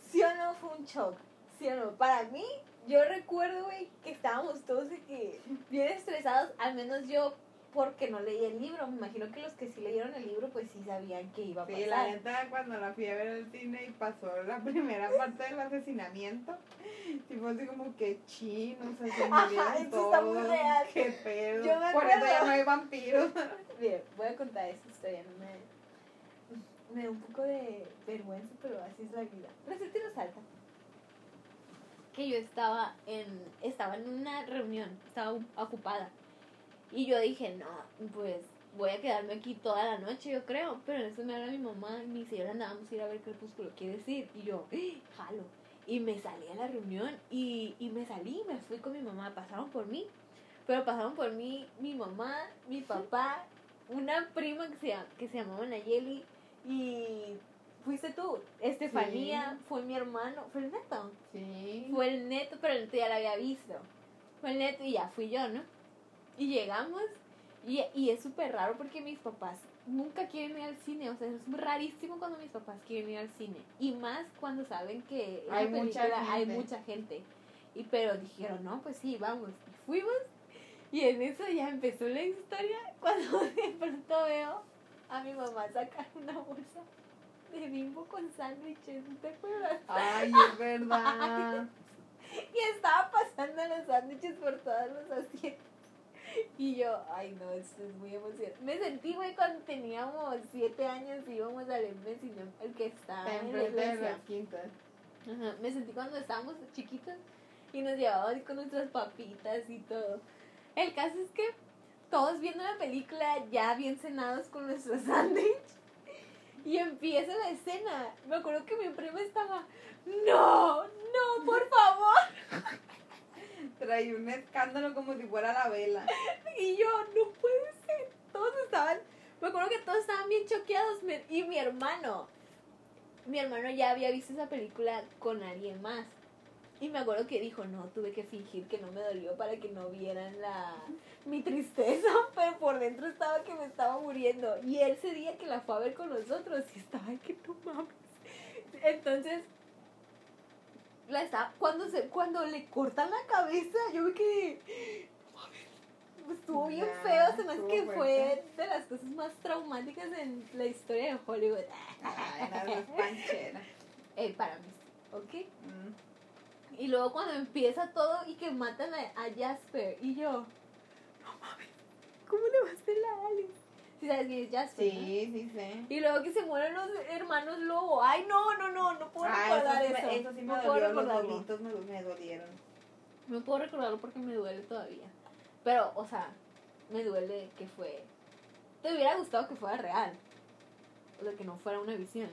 ¿Sí o no fue un shock? ¿Sí o no? Para mí, yo recuerdo, güey, que estábamos todos de que bien estresados, al menos yo, porque no leí el libro. Me imagino que los que sí leyeron el libro, pues sí sabían que iba a Sí, la pasar. neta, cuando la fui a ver al cine y pasó la primera parte del asesinamiento, fue así como que chin, o sea, se Ajá, esto está muy real. qué pedo. Yo me Por eso ya no hay vampiros. Bien, voy a contar esta historia, no me... Me da un poco de vergüenza, pero así es la vida. Resulta y resalta que yo estaba en, estaba en una reunión, estaba ocupada. Y yo dije, no, pues voy a quedarme aquí toda la noche, yo creo. Pero en eso me habla mi mamá y me dice, ahora vamos a ir a ver Crepúsculo, ¿quieres ir? Y yo, "Ah, jalo. Y me salí a la reunión y, y me salí, me fui con mi mamá, pasaron por mí. Pero pasaron por mí mi mamá, mi papá, una prima que se, que se llamaba Nayeli y fuiste tú, Estefanía, Sí. fue mi hermano, fue el neto. Sí. Fue el neto, pero el neto ya la había visto. Fue el neto y ya fui yo, ¿no? Y llegamos y, y es súper raro porque mis papás nunca quieren ir al cine. O sea, es rarísimo cuando mis papás quieren ir al cine. Y más cuando saben que Hay mucha película hay gente. mucha gente. Y pero dijeron, no, pues sí, vamos. Y fuimos. Y en eso ya empezó la historia. Cuando de pronto veo a mi mamá sacar una bolsa de bimbo con sándwiches. ¿no ¿Te acuerdas? Ay, es verdad. Y estaba pasando los sándwiches por todos los asientos. Y yo, ay no, esto es muy emocionante. Me sentí, güey, cuando teníamos siete años y íbamos al MSI, el que está Está en la de quintas. Ajá, Me sentí cuando estábamos chiquitos y nos llevaban con nuestras papitas y todo. El caso es que todos viendo la película ya bien cenados con nuestro sándwich y empieza la escena. Me acuerdo que mi prima estaba, no, no, por favor. Trae un escándalo como si fuera la vela. Y yo, no puede ser. Todos estaban, me acuerdo que todos estaban bien choqueados. Y mi hermano, mi hermano ya había visto esa película con alguien más. Y me acuerdo que dijo, no, tuve que fingir que no me dolió para que no vieran la mi tristeza, pero por dentro estaba que me estaba muriendo. Y él ese día que la fue a ver con nosotros, y estaba que no mames. Entonces, la estaba, cuando se, cuando le cortan la cabeza, yo me quedé, estuvo bien feo, se me hace que fuerte. fue de las cosas más traumáticas en la historia de Hollywood. Ay, era panchera. Eh, para mí, ¿ok? Mm. Y luego cuando empieza todo y que matan a, a Jasper, y yo, no mames, ¿cómo le va a hacer la Alice? ¿Sí sabes quién es Jasper? no? Sí, sí, sí. Y luego que se mueren los hermanos Lobo. Ay, no, no, no, no puedo Ah, recordar eso, eso. sí me, eso sí me no puedo dolió, los lobitos me, me dolieron. No puedo recordarlo porque me duele todavía. Pero, o sea, me duele que fue. Te hubiera gustado que fuera real. O sea, que no fuera una visión.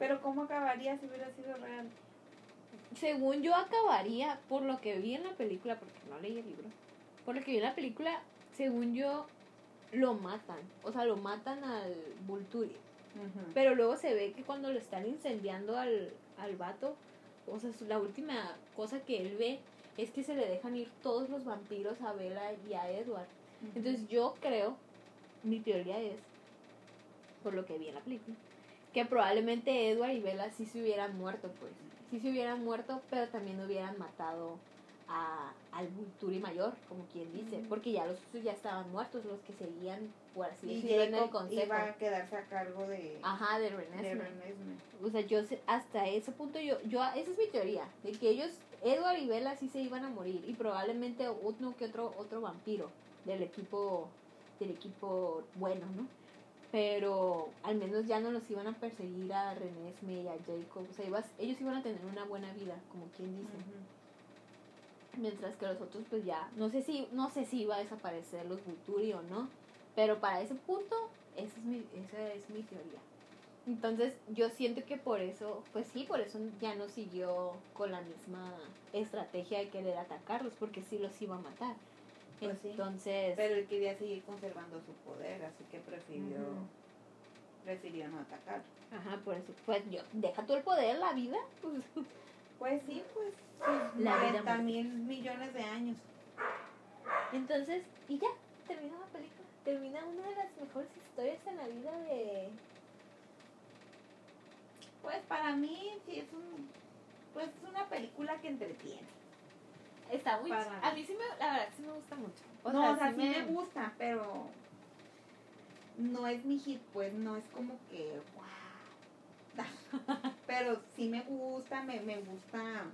Pero ¿cómo acabaría si hubiera sido real? Según yo acabaría, por lo que vi en la película, porque no leí el libro, por lo que vi en la película, según yo, lo matan. O sea, lo matan al Vulturi. Pero luego se ve que cuando lo están incendiando al, al vato, o sea, la última cosa que él ve es que se le dejan ir todos los vampiros a Bella y a Edward. Entonces yo creo, mi teoría es, por lo que vi en la película, que probablemente Edward y Bella sí se hubieran muerto, pues. Sí se hubieran muerto, pero también hubieran matado a, al Vulturi mayor, como quien dice. Porque ya los otros ya estaban muertos, los que seguían, por así decirlo, en el consejo. iba a quedarse a cargo de, Ajá, de. Renesmee. O sea, yo hasta ese punto yo, yo, esa es mi teoría, de que ellos, Edward y Bella sí se iban a morir y probablemente uno que otro, otro vampiro del equipo, del equipo bueno, ¿no? Pero al menos ya no los iban a perseguir a Renesmee y a Jacob, o sea, ibas- ellos iban a tener una buena vida, como quien dice. Mientras que los otros pues ya, no sé si, no sé si iba a desaparecer los Vulturi o no, pero para ese punto, esa es mi, esa es mi teoría. Entonces yo siento que por eso, pues sí, por eso ya no siguió con la misma estrategia de querer atacarlos, porque sí los iba a matar. Pues sí. Entonces, Pero él quería seguir conservando su poder, así que prefirió, prefirió no atacar. ajá, por eso, pues yo, deja tú el poder, la vida, pues, Pues sí, pues La vida 90 mil millones de años. Entonces, y ya, termina la película. Termina una de las mejores historias en la vida de... Pues para mí sí es un, pues es una película que entretiene. Está muy... Para- A mí sí me, la verdad, sí me gusta mucho. O no, sea, o sea, sí sí me... gusta, pero no es mi hit, pues no es como que wow. pero sí me gusta, me, me gusta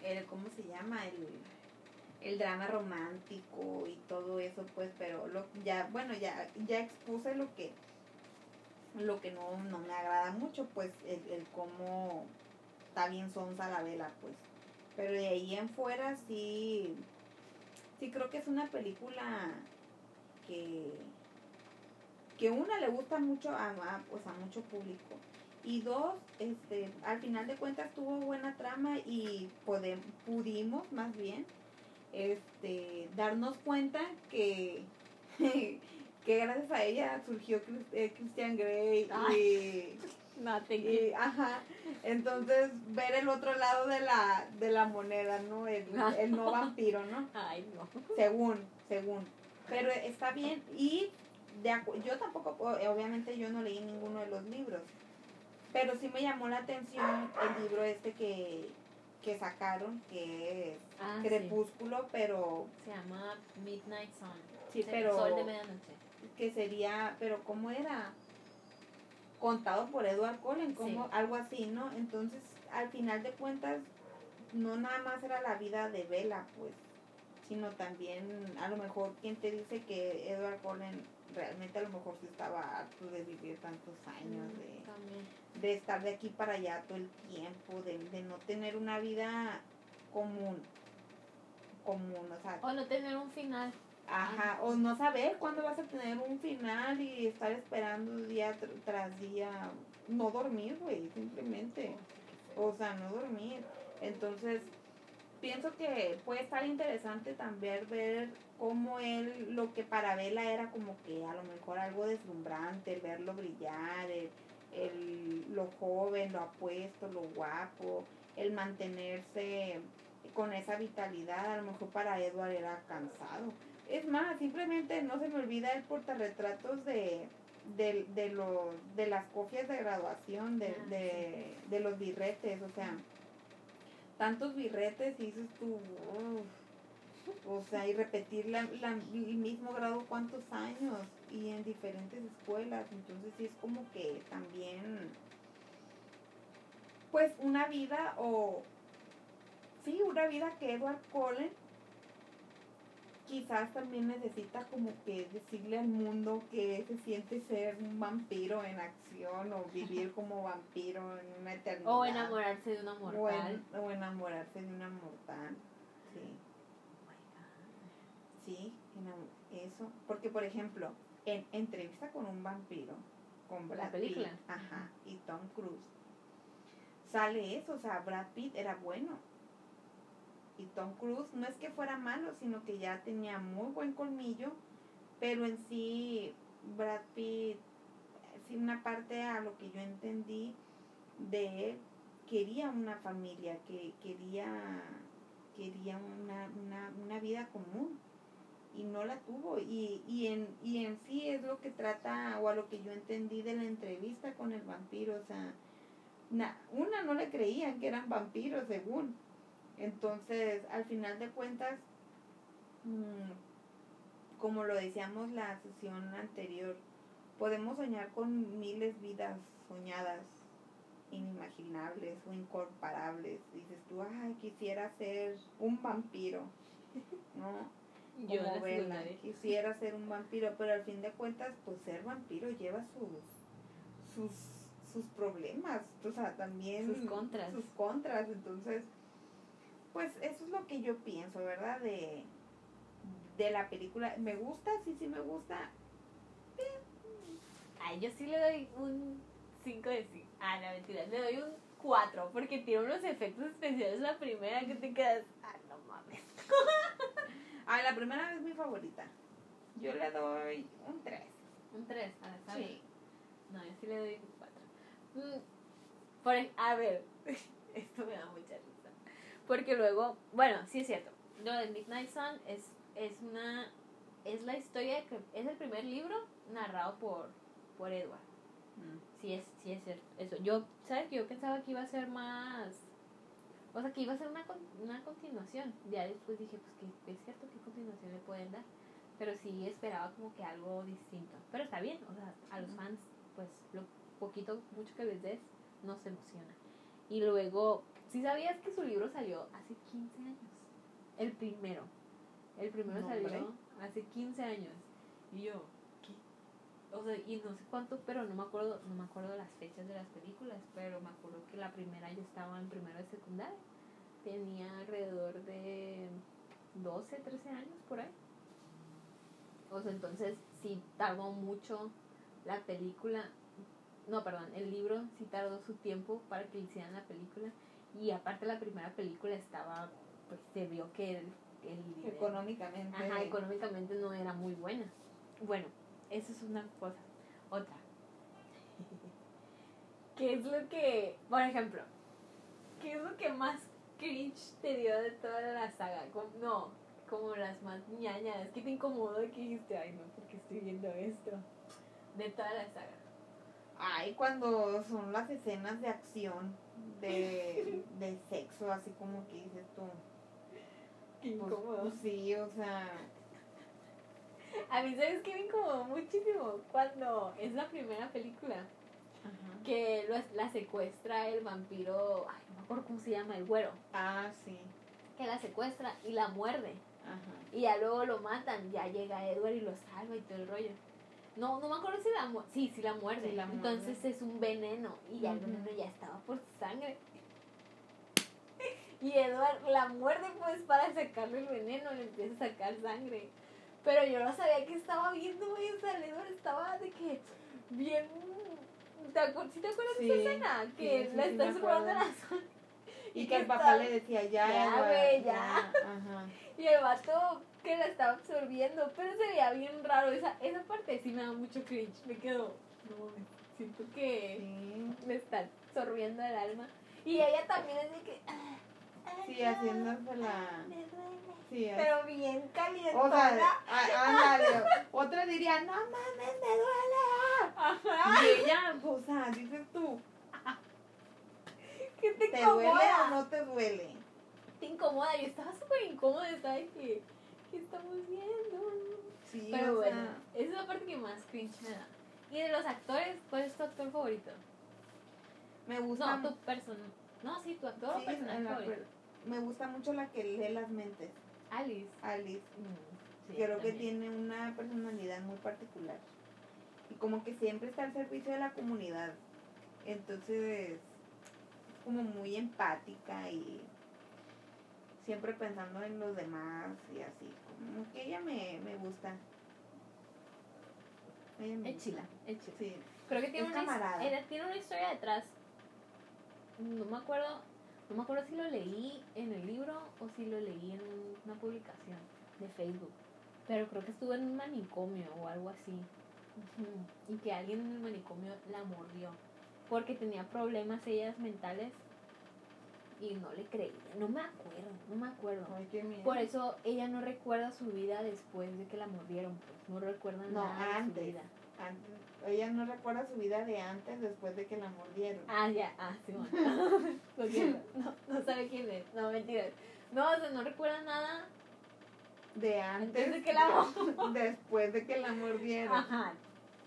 el, ¿cómo se llama? El, el drama romántico y todo eso, pues, pero lo, ya, bueno, ya, ya expuse lo que lo que no, no me agrada mucho, pues, el, el cómo está bien sonsa la vela, pues. Pero de ahí en fuera sí, sí creo que es una película que, que una le gusta mucho a, a, pues a mucho público. Y dos, este, al final de cuentas tuvo buena trama y pode- pudimos más bien este, darnos cuenta que, que gracias a ella surgió eh, Christian Grey y, Y, ajá, entonces ver el otro lado de la, de la moneda, ¿no? El, el no vampiro, ¿no? Ay, no. Según, según. Pero está bien. Y de yo tampoco, o- obviamente yo no leí ninguno de los libros. Pero sí me llamó la atención el libro este que, que sacaron, que es Ah, sí. Crepúsculo, pero Se llama Midnight Sun. Sí, pero- Sol de medianoche. que sería, pero ¿cómo era? Contado por Edward Cullen, como Sí. algo así, ¿no? Entonces, al final de cuentas, no nada más era la vida de Bella, pues, sino también, a lo mejor, quien te dice que Edward Cullen realmente a lo mejor sí estaba harto de vivir tantos años, Mm, de, También. de estar de aquí para allá todo el tiempo, de, de no tener una vida común, común, o sea, O no tener un final. Ajá, o no saber cuándo vas a tener un final y estar esperando día tr- tras día, no dormir, güey, simplemente. O sea, no dormir. Entonces, pienso que puede estar interesante también ver cómo él, lo que para Vela era como que a lo mejor algo deslumbrante, el verlo brillar, el, el- lo joven, lo apuesto, lo guapo, el mantenerse con esa vitalidad, a lo mejor para Edward era cansado. Es más, simplemente no se me olvida el portarretratos de, de, de, los, de las copias de graduación, de, Ah, de, de los birretes, o sea, tantos birretes y dices tú, "Uf". o sea, y repetir la, la- el mismo grado cuántos años y en diferentes escuelas, entonces sí es como que también, pues una vida o, sí, una vida que Edward Cullen quizás también necesita como que decirle al mundo que se siente ser un vampiro en acción o vivir como vampiro en una eternidad. O enamorarse de una mortal. O, en- o enamorarse de una mortal. Sí, Oh sí, eso. Porque, por ejemplo, en Entrevista con un vampiro, con La Brad película. Pitt, ajá, y Tom Cruise, sale eso, o sea, Brad Pitt era bueno. Y Tom Cruise no es que fuera malo, sino que ya tenía muy buen colmillo, pero en sí Brad Pitt, sí una parte a lo que yo entendí de él, quería una familia, que quería, quería una, una, una vida común y no la tuvo y, y, en, y en sí es lo que trata o a lo que yo entendí de la entrevista con el vampiro, o sea, na- una no le creían que eran vampiros según, entonces al final de cuentas, mm, como lo decíamos la sesión anterior, podemos soñar con miles vidas soñadas inimaginables o incomparables. Dices tú, ay, quisiera ser un vampiro, ¿no? Yo Como la Bella, quisiera ser un vampiro, pero al fin de cuentas, pues ser vampiro lleva sus sus sus problemas, o sea, también Sus contras. sus contras, entonces, pues eso es lo que yo pienso, ¿verdad? De de la película, me gusta, sí, sí me gusta, Ay, yo sí le doy un 5 de 5. Ah, no, mentira. Le doy un 4 porque tiene unos efectos especiales la primera que te quedas. Ah, no mames. Ah, la primera es mi favorita. Yo le doy un 3. Un 3 a la saga. Sí. No, yo sí le doy un 4. por, ej- a ver, esto me da mucha risa. Porque luego, bueno, sí es cierto. Lo de Midnight Sun es, es una. Es la historia que. Es el primer libro narrado por, por Edward. Sí es, sí es cierto. Eso. Yo, ¿sabes? Yo pensaba que iba a ser más. O sea, que iba a ser una, una continuación. Ya después dije, pues que es cierto que continuación le pueden dar. Pero sí esperaba como que algo distinto. Pero está bien, o sea, a los fans, pues lo poquito, mucho que les des, nos emociona. Y luego, ¿sí sabías que su libro salió hace 15 años? El primero. El primero No, salió hace 15 años. Y yo, ¿qué? O sea, y no sé cuánto, pero no me acuerdo, no me acuerdo las fechas de las películas, pero me acuerdo que la primera yo estaba en primero de secundaria. Tenía alrededor de 12, 13 años por ahí. O sea, entonces sí tardó mucho la película. No, perdón, el libro sí tardó su tiempo para que hicieran la película. Y aparte la primera película estaba, pues se vio que el, el Económicamente. Ajá, económicamente no era muy buena. Bueno, eso es una cosa. Otra. ¿Qué es lo que, por ejemplo, qué es lo que más cringe te dio de toda la saga? Como- no, como las más ñañas. ¿Qué te incomodó que dijiste, ay no, porque estoy viendo esto? De toda la saga. Ay, cuando son las escenas de acción, de, de sexo, así como que dices tú. Qué pues, incómodo. pues sí, o sea. A mí, ¿sabes qué me incomodó muchísimo? Cuando es la primera película Ajá. que lo- la secuestra el vampiro, ay, no me acuerdo cómo se llama, el güero, Ah, sí. que la secuestra y la muerde. Ajá. Y ya luego lo matan, ya llega Edward y lo salva y todo el rollo. No, no me acuerdo si la muerde. Sí, sí la muerde. Sí la muerde. Entonces es un veneno y ya el veneno ya estaba por su sangre. Y Edward la muerde pues para sacarle el veneno, le empieza a sacar sangre. Pero yo no sabía que estaba viendo, güey. O sea, Edward estaba de que bien... ¿Te acuerdas, ¿sí te acuerdas Sí, de esa escena? Que está me surrando acuerdo. la sangre. Y que el está- papá le decía, ya, Ya, güey, ya. Ajá. Y el vato que la estaba absorbiendo, pero se veía bien raro. Esa, esa parte sí me da mucho cringe. Me quedo, no siento que Sí. me está absorbiendo el alma. Y ella también es de que. ah, ah, Sí, no, haciéndose la. me duele. Sí. Pero bien caliente. O sea, ándale. Otra diría, no mames, me duele. Ajá. Y ella, o sea, dices tú, ¿Qué te, ¿te incomoda? duele o no te duele? Te incomoda. Yo estaba súper incómoda. Estaba de que. ¿Qué estamos viendo? Sí, Pero o bueno, sea, esa es la parte que más cringe me da. Y de los actores, ¿cuál es tu actor favorito? me gusta. No, tu persona. No, sí, tu actor o sí, personaje favorito. me gusta mucho la que lee las mentes, Alice. Alice. Mm, sí, Creo que tiene una personalidad muy particular. Y como que siempre está al servicio de la comunidad. Entonces, es como muy empática y siempre pensando en los demás y así. Que ella me, me gusta. Ella me Es chila, es chila. Sí. Creo que tiene Es una, era- tiene una historia detrás. No me acuerdo, no me acuerdo si lo leí en el libro o si lo leí en un- una publicación de Facebook. Pero creo que estuvo en un manicomio o algo así. Y que alguien en el manicomio la mordió. Porque tenía problemas ellas mentales. Y no le creía. No me acuerdo, no me acuerdo. Ay, qué miedo. Por eso ella no recuerda su vida después de que la mordieron, pues. No recuerda No, nada de su vida. Antes- ella no recuerda su vida de antes, después de que la mordieron. Ah, ya, ah, sí, bueno. No, no sabe quién es. No, mentiras. No, o sea, no recuerda nada. De antes. Antes de que la Después de que la mordieron. Ajá.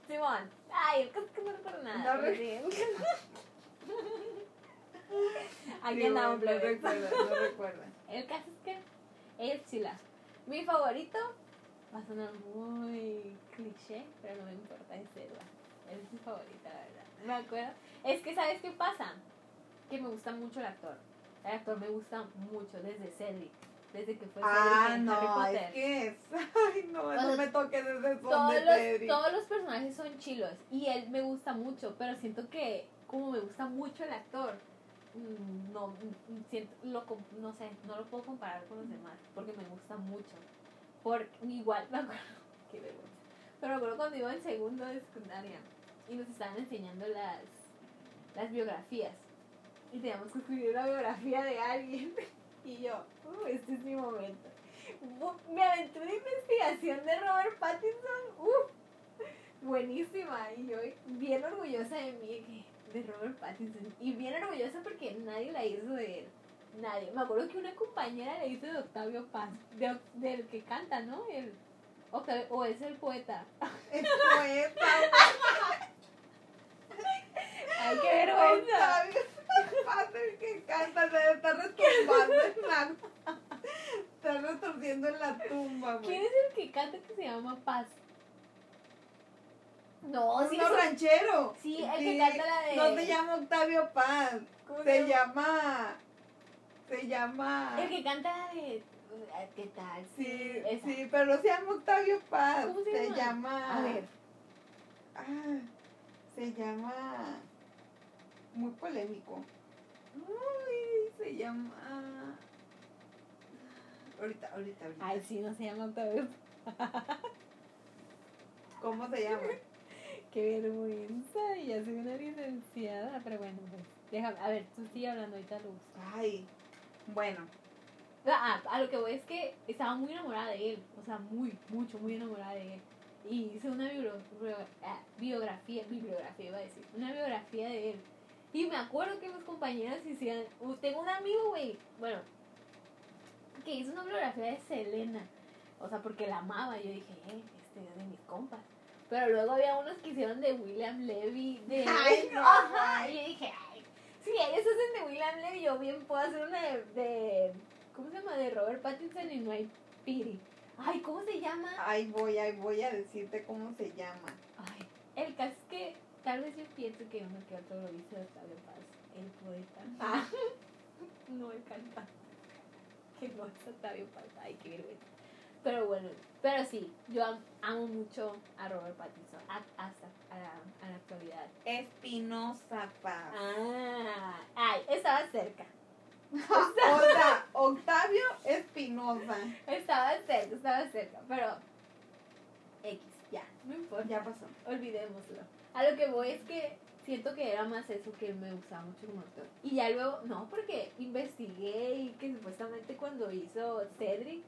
Simón. Ay, el caso que no recuerdo nada. No re-. Aquí andamos, bueno, no recuerda, no recuerda. El caso es que ella es chila. Mi favorito va a sonar muy cliché, pero no me importa, es Edward. Él es mi favorita, la verdad. Me acuerdo. Es que, ¿sabes qué pasa? Que me gusta mucho el actor. El actor me gusta mucho desde Cedric. Desde que fue Cedric Ah, en Harry no, Potter. es que es. Ay, no, O no me toques desde son todos de los, Cedric. todos los personajes son chilos y él me gusta mucho, pero siento que como me gusta mucho el actor, no, mm, siento, lo, no sé, no lo puedo comparar con los demás porque me gusta mucho. Por, igual, me acuerdo, qué vergüenza, pero me acuerdo cuando iba en segundo de secundaria y nos estaban enseñando las, las biografías. Y teníamos que escribir una biografía de alguien. Y yo, uh, este es mi momento. Me aventé una investigación de Robert Pattinson, uh, buenísima, y yo bien orgullosa de mí, que- de Robert Pattinson, y bien orgullosa porque nadie la hizo de él, nadie. Me acuerdo que una compañera le hizo de Octavio Paz, de, del que canta, ¿no? El, Octavio- o es el poeta. Es poeta, Ay, qué vergüenza. Octavio. Padre que canta, se está retumbando en la. Está retorciendo en la tumba, güey. ¿Quién es el que canta que se llama Paz? No, sí, Uno es- ranchero. Sí, el que canta la de- No se llama Octavio Paz. ¿cómo Se llama? Se llama. El que canta la de. ¿Qué tal? Sí, esa. sí, pero no se llama Octavio Paz. ¿Cómo se llama? llama. A ver. Ah, se llama. Muy polémico. Uy, se llama. Ahorita, ahorita, ahorita. Ay, sí, no se llama Octavio. ¿Cómo se llama? qué vergüenza. Y ya soy una licenciada. Pero bueno, pues, déjame. A ver, tú sigue hablando ahorita, Luz. Ay, bueno, Ah, a lo que voy es que estaba muy enamorada de él. O sea, muy, mucho, muy enamorada de él. Y hice una bio- ah, biografía, bibliografía iba a decir, una biografía de él. Y me acuerdo que mis compañeras hicieran, uh, tengo un amigo, güey, bueno, que hizo una biografía de Selena. O sea, porque la amaba. Yo dije, eh, este es de mis compas. Pero luego había unos que hicieron de William Levy, de... Ay, no. Ajá, y yo dije, ay, si ellos hacen de William Levy, yo bien puedo hacer una de, de ¿cómo se llama? De Robert Pattinson y no hay piri. Ay, ¿cómo se llama? ahí voy, ahí voy a decirte cómo se llama. Ay, el caso es que tal vez yo pienso que uno que otro lo dice Octavio Paz, el poeta. Ah, no el cantante. Que no es Octavio Paz. Ay, qué vergüenza. Pero bueno, pero sí, yo am- amo mucho a Robert Pattinson a- hasta a la, a la actualidad. Espinosa Paz. Ah, ay, estaba cerca. O sea, Octavio Espinosa. Estaba cerca, estaba cerca, pero X, ya, no importa. Ya pasó. olvidémoslo. A lo que voy es que siento que era más eso que me gustaba mucho como actor. Y ya luego, no, porque investigué y que supuestamente cuando hizo Cedric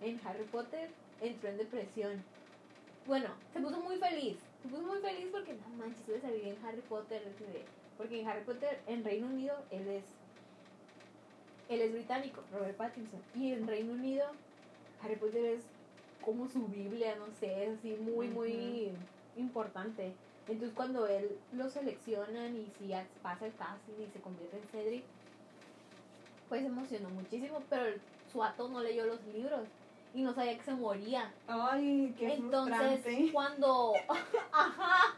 en Harry Potter entró en depresión. Bueno, se puso muy feliz. Se puso muy feliz porque no manches, voy a salir en Harry Potter. Porque en Harry Potter, en Reino Unido, él es. Él es británico, Robert Pattinson. Y en Reino Unido, Harry Potter es como su Biblia, no sé, es así muy, muy importante. Entonces cuando él lo seleccionan y si pasa el casting y se convierte en Cedric, pues se emocionó muchísimo, pero el suato no leyó los libros y no sabía que se moría. Ay, qué Entonces frustrante. cuando... Ajá.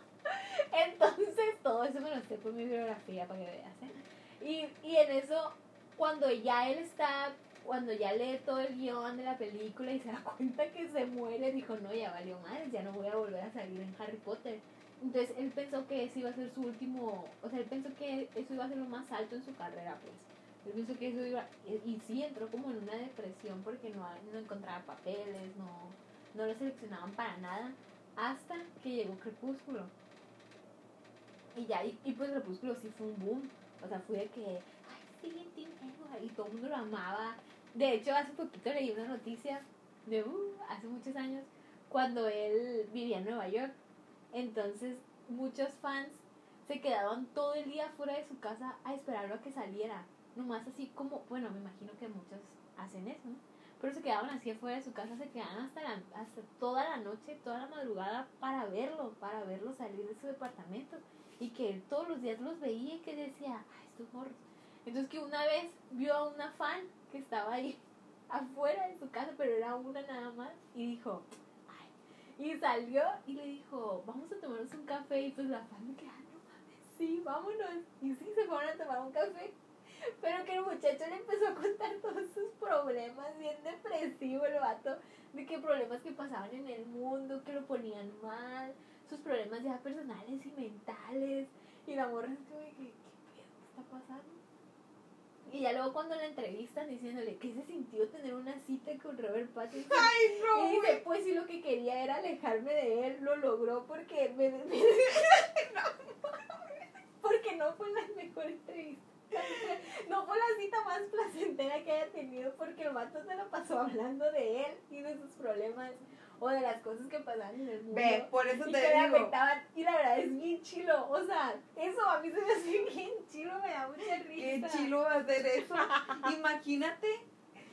Entonces todo eso me lo sé por mi biografía para que veas. ¿eh? Y, y en eso, cuando ya él está, cuando ya lee todo el guion de la película y se da cuenta que se muere, dijo, no, ya valió madre, ya no voy a volver a salir en Harry Potter. Entonces él pensó que ese iba a ser su último, o sea, él pensó que eso iba a ser lo más alto en su carrera, pues. Él pensó que eso iba, y, y sí entró como en una depresión porque no, no encontraba papeles, no, no lo seleccionaban para nada, hasta que llegó Crepúsculo. Y ya, y, y pues Crepúsculo sí fue un boom, o sea, fue de que, ay, sí, y todo el mundo lo amaba. De hecho, hace poquito leí una noticia de, uh, hace muchos años, cuando él vivía en Nueva York. Entonces, muchos fans se quedaban todo el día fuera de su casa a esperarlo a que saliera. Nomás así como, bueno, me imagino que muchos hacen eso, ¿no? Pero se quedaban así afuera de su casa, se quedaban hasta, la, hasta toda la noche, toda la madrugada para verlo, para verlo salir de su departamento. Y que él todos los días los veía y que decía, ay, estos morros. Entonces que una vez vio a una fan que estaba ahí afuera de su casa, pero era una nada más, y dijo, ay. Y salió y le dijo, vamos a tomarnos un café. Y pues la fan de que, ah, no mames, sí, vámonos. Y sí, se fueron a tomar un café. Pero que el muchacho le empezó a contar todos sus problemas, bien depresivo el vato, de que problemas que pasaban en el mundo, que lo ponían mal, sus problemas ya personales y mentales. Y la morra es como de que, ¿qué pedo? ¿Qué está pasando? Y ya luego cuando la entrevistan diciéndole que se sintió tener una cita con Robert Pattinson. Ay, no, Y dice, pues si lo que quería era alejarme de él, lo logró porque me, me- porque no fue la mejor entrevista. No fue la cita más placentera que haya tenido porque el vato se lo pasó hablando de él y de sus problemas o de las cosas que pasaban en el mundo. Ve, por eso y te que le digo. afectaban. Y la verdad es bien chilo. O sea, eso a mí se me hace bien chilo, me da mucha risa. Qué chilo va a hacer eso. Imagínate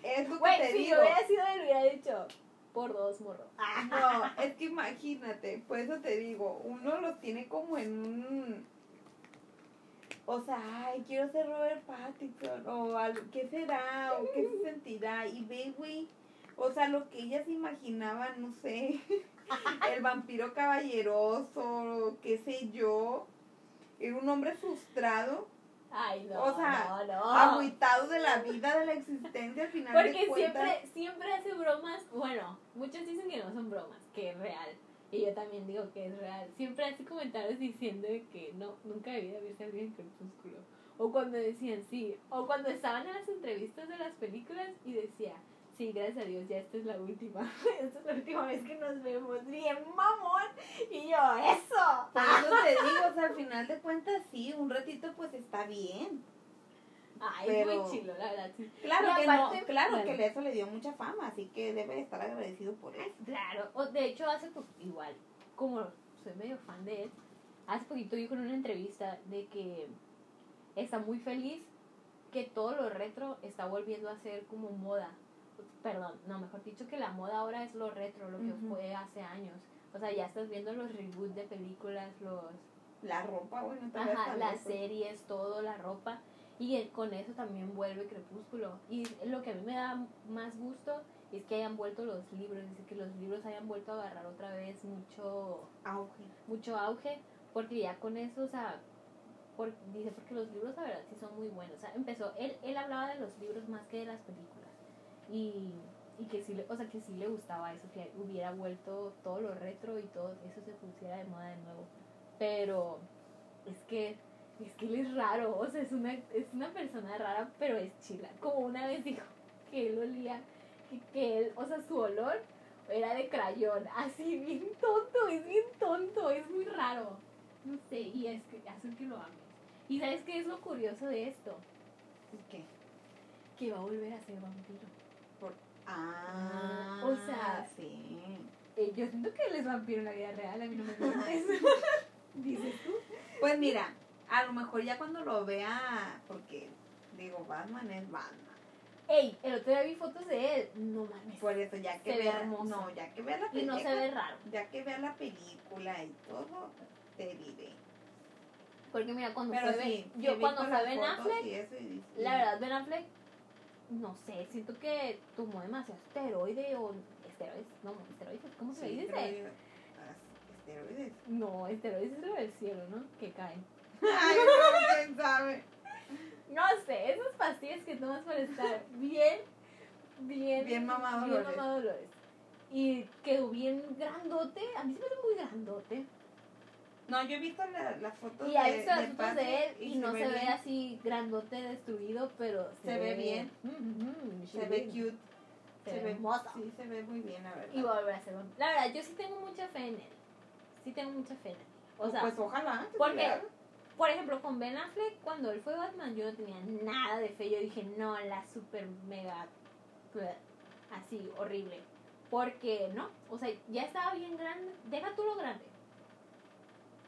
eso que Güey, te si digo. yo hubiera sido él, hubiera dicho por dos morro. No, es que imagínate, por eso te digo, uno lo tiene como en un... O sea, ay, quiero ser Robert Pattinson, o algo, ¿qué será? ¿O qué se sentirá? Y ve, güey, o sea, lo que ellas imaginaban, no sé, el vampiro caballeroso, qué sé yo, era un hombre frustrado, Ay, no, O sea, no, no. agüitado de la vida, de la existencia, al final de Porque cuentas. siempre, siempre hace bromas. Bueno, muchos dicen que no son bromas, que es real. Y yo también digo que es real. Siempre hace comentarios diciendo de que no, nunca debía haber salido en Crepúsculo. O cuando decían sí. O cuando estaban en las entrevistas de las películas y decía, Sí, gracias a Dios, ya esta es la última. esta es la última vez que nos vemos. Bien, mamón. Y yo, eso. Por eso te digo, al final de cuentas, sí, un ratito pues está bien. Ay, Pero- muy chilo, la verdad. Sí. Claro que aparte, no, claro bueno. que eso le dio mucha fama, así que debe de estar agradecido por eso. Claro, o de hecho hace po- igual, como soy medio fan de él, hace poquito dijo en una entrevista de que está muy feliz que todo lo retro está volviendo a ser como moda. Perdón, no, mejor dicho que la moda ahora es lo retro, lo que fue hace años. O sea, ya estás viendo los reboots de películas, los La ropa, bueno, Ajá, las loco. series, todo, la ropa. Y con eso también vuelve Crepúsculo. Y lo que a mí me da más gusto es que hayan vuelto los libros. Dice que los libros hayan vuelto a agarrar otra vez mucho, Auge. mucho auge. Porque ya con eso, o sea, por- dice, porque los libros, la verdad, sí son muy buenos. O sea, empezó, él, él hablaba de los libros más que de las películas. Y, y que sí, o sea, que sí le gustaba eso, que hubiera vuelto todo lo retro y todo eso se pusiera de moda de nuevo. Pero es que, es que él es raro, o sea, es una, es una persona rara, pero es chila. Como una vez dijo que él olía, que, que él, o sea, su olor era de crayón, así bien tonto, es bien tonto, es muy raro. No sé, y es que hace que lo ames. ¿Y sabes qué es lo curioso de esto? ¿Y qué? Que va a volver a ser vampiro. Ah, o sea, sí. Eh, yo siento que él es vampiro en la vida real, a mí no me gusta eso. Dices tú. Pues mira, a lo mejor ya cuando lo vea, porque digo, Batman es Batman. Ey, el otro día vi fotos de él. No mames. Por eso, ya que Se vea, no, ya que vea la Y película, no se ve raro. ya que vea la película y todo, te diré. Porque mira, cuando Pero fue sí, yo cuando fue Ben Affleck, y eso y- y- la verdad Ben Affleck, no sé, siento que tomó demasiado esteroide o esteroides, no, esteroides, ¿cómo se sí, dice? ah, esteroides. No, esteroides es lo del cielo, ¿no? Que caen. Ay, no, quién sabe. No sé, esas pastillas que tomas para estar bien, bien, Bien mamado bien Dolores. mamado Dolores. Y quedó bien grandote, a mí se me hace muy grandote. No, yo he visto la- las fotos Y de, hay visto las fotos de él y, no se, ve bien. así grandote destruido, pero Se ve bien. Mhm, Se ve cute. Se, ve hermoso. Sí, se ve muy bien, la verdad. Y volver a ser vampiro. La verdad, yo sí tengo mucha fe en él. Sí tengo mucha fe en él. O sea, pues ojalá. que porque-. Por ejemplo, con Ben Affleck, cuando él fue Batman, yo no tenía nada de fe. Yo dije, no, la super mega. Así, horrible. Porque, ¿no? O sea, ya estaba bien grande. Deja tú lo grande.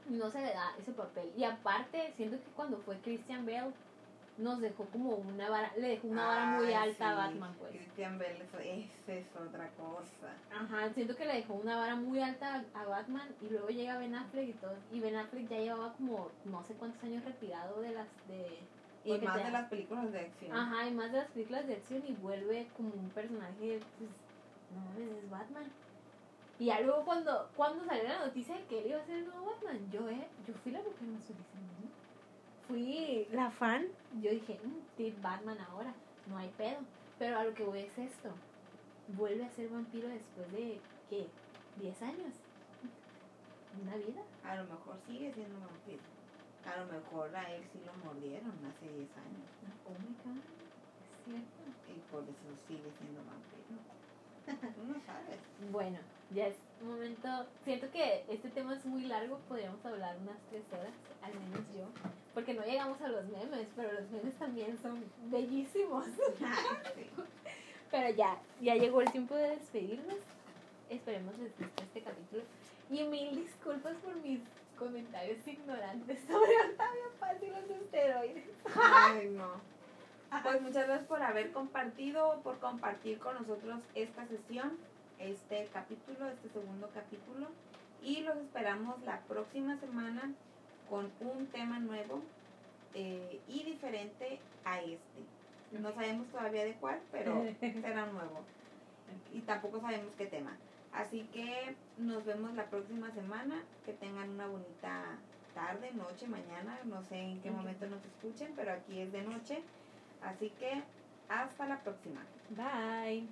No se le da ese papel. Y aparte, siento que cuando fue Christian Bale, nos dejó como una vara. Le dejó una vara muy alta a Batman, pues. Christian Bale, eso, esa es otra cosa. Ajá, siento que le dejó una vara muy alta a Batman y luego llega Ben Affleck y todo. Y Ben Affleck ya llevaba como no sé cuántos años retirado de las de Y más te- de las películas de acción. Ajá, y más de las películas de acción y vuelve como un personaje, pues, no es Batman. Y ya luego cuando, cuando salió la noticia de que él iba a ser el nuevo Batman, yo, eh, yo fui la mujer más feliz del mundo. Fui la fan. Yo dije, mm, Team Batman ahora, no hay pedo. Pero a lo que voy es esto. Vuelve a ser vampiro después de, ¿qué? ¿10 años? ¿Una vida? A lo mejor sigue siendo vampiro. A lo mejor a él sí lo mordieron hace 10 años. Oh my god, es cierto. Y por eso sigue siendo vampiro. No sabes. Bueno, ya es momento. Siento que este tema es muy largo, podríamos hablar unas tres horas, al menos yo. Porque no llegamos a los memes, pero los memes también son bellísimos. Pero ya, ya llegó el tiempo de despedirnos. Esperemos les guste este capítulo. Y mil disculpas por mis comentarios ignorantes sobre Octavia Paz y los esteroides. Ay, no. Pues muchas gracias por haber compartido, por compartir con nosotros esta sesión, este capítulo, este segundo capítulo. Y los esperamos la próxima semana con un tema nuevo eh, y diferente a este. No sabemos todavía de cuál, pero será nuevo. Y tampoco sabemos qué tema. Así que nos vemos la próxima semana. Que tengan una bonita tarde, noche, mañana. No sé en qué momento nos escuchen, pero aquí es de noche. Así que hasta la próxima. Bye.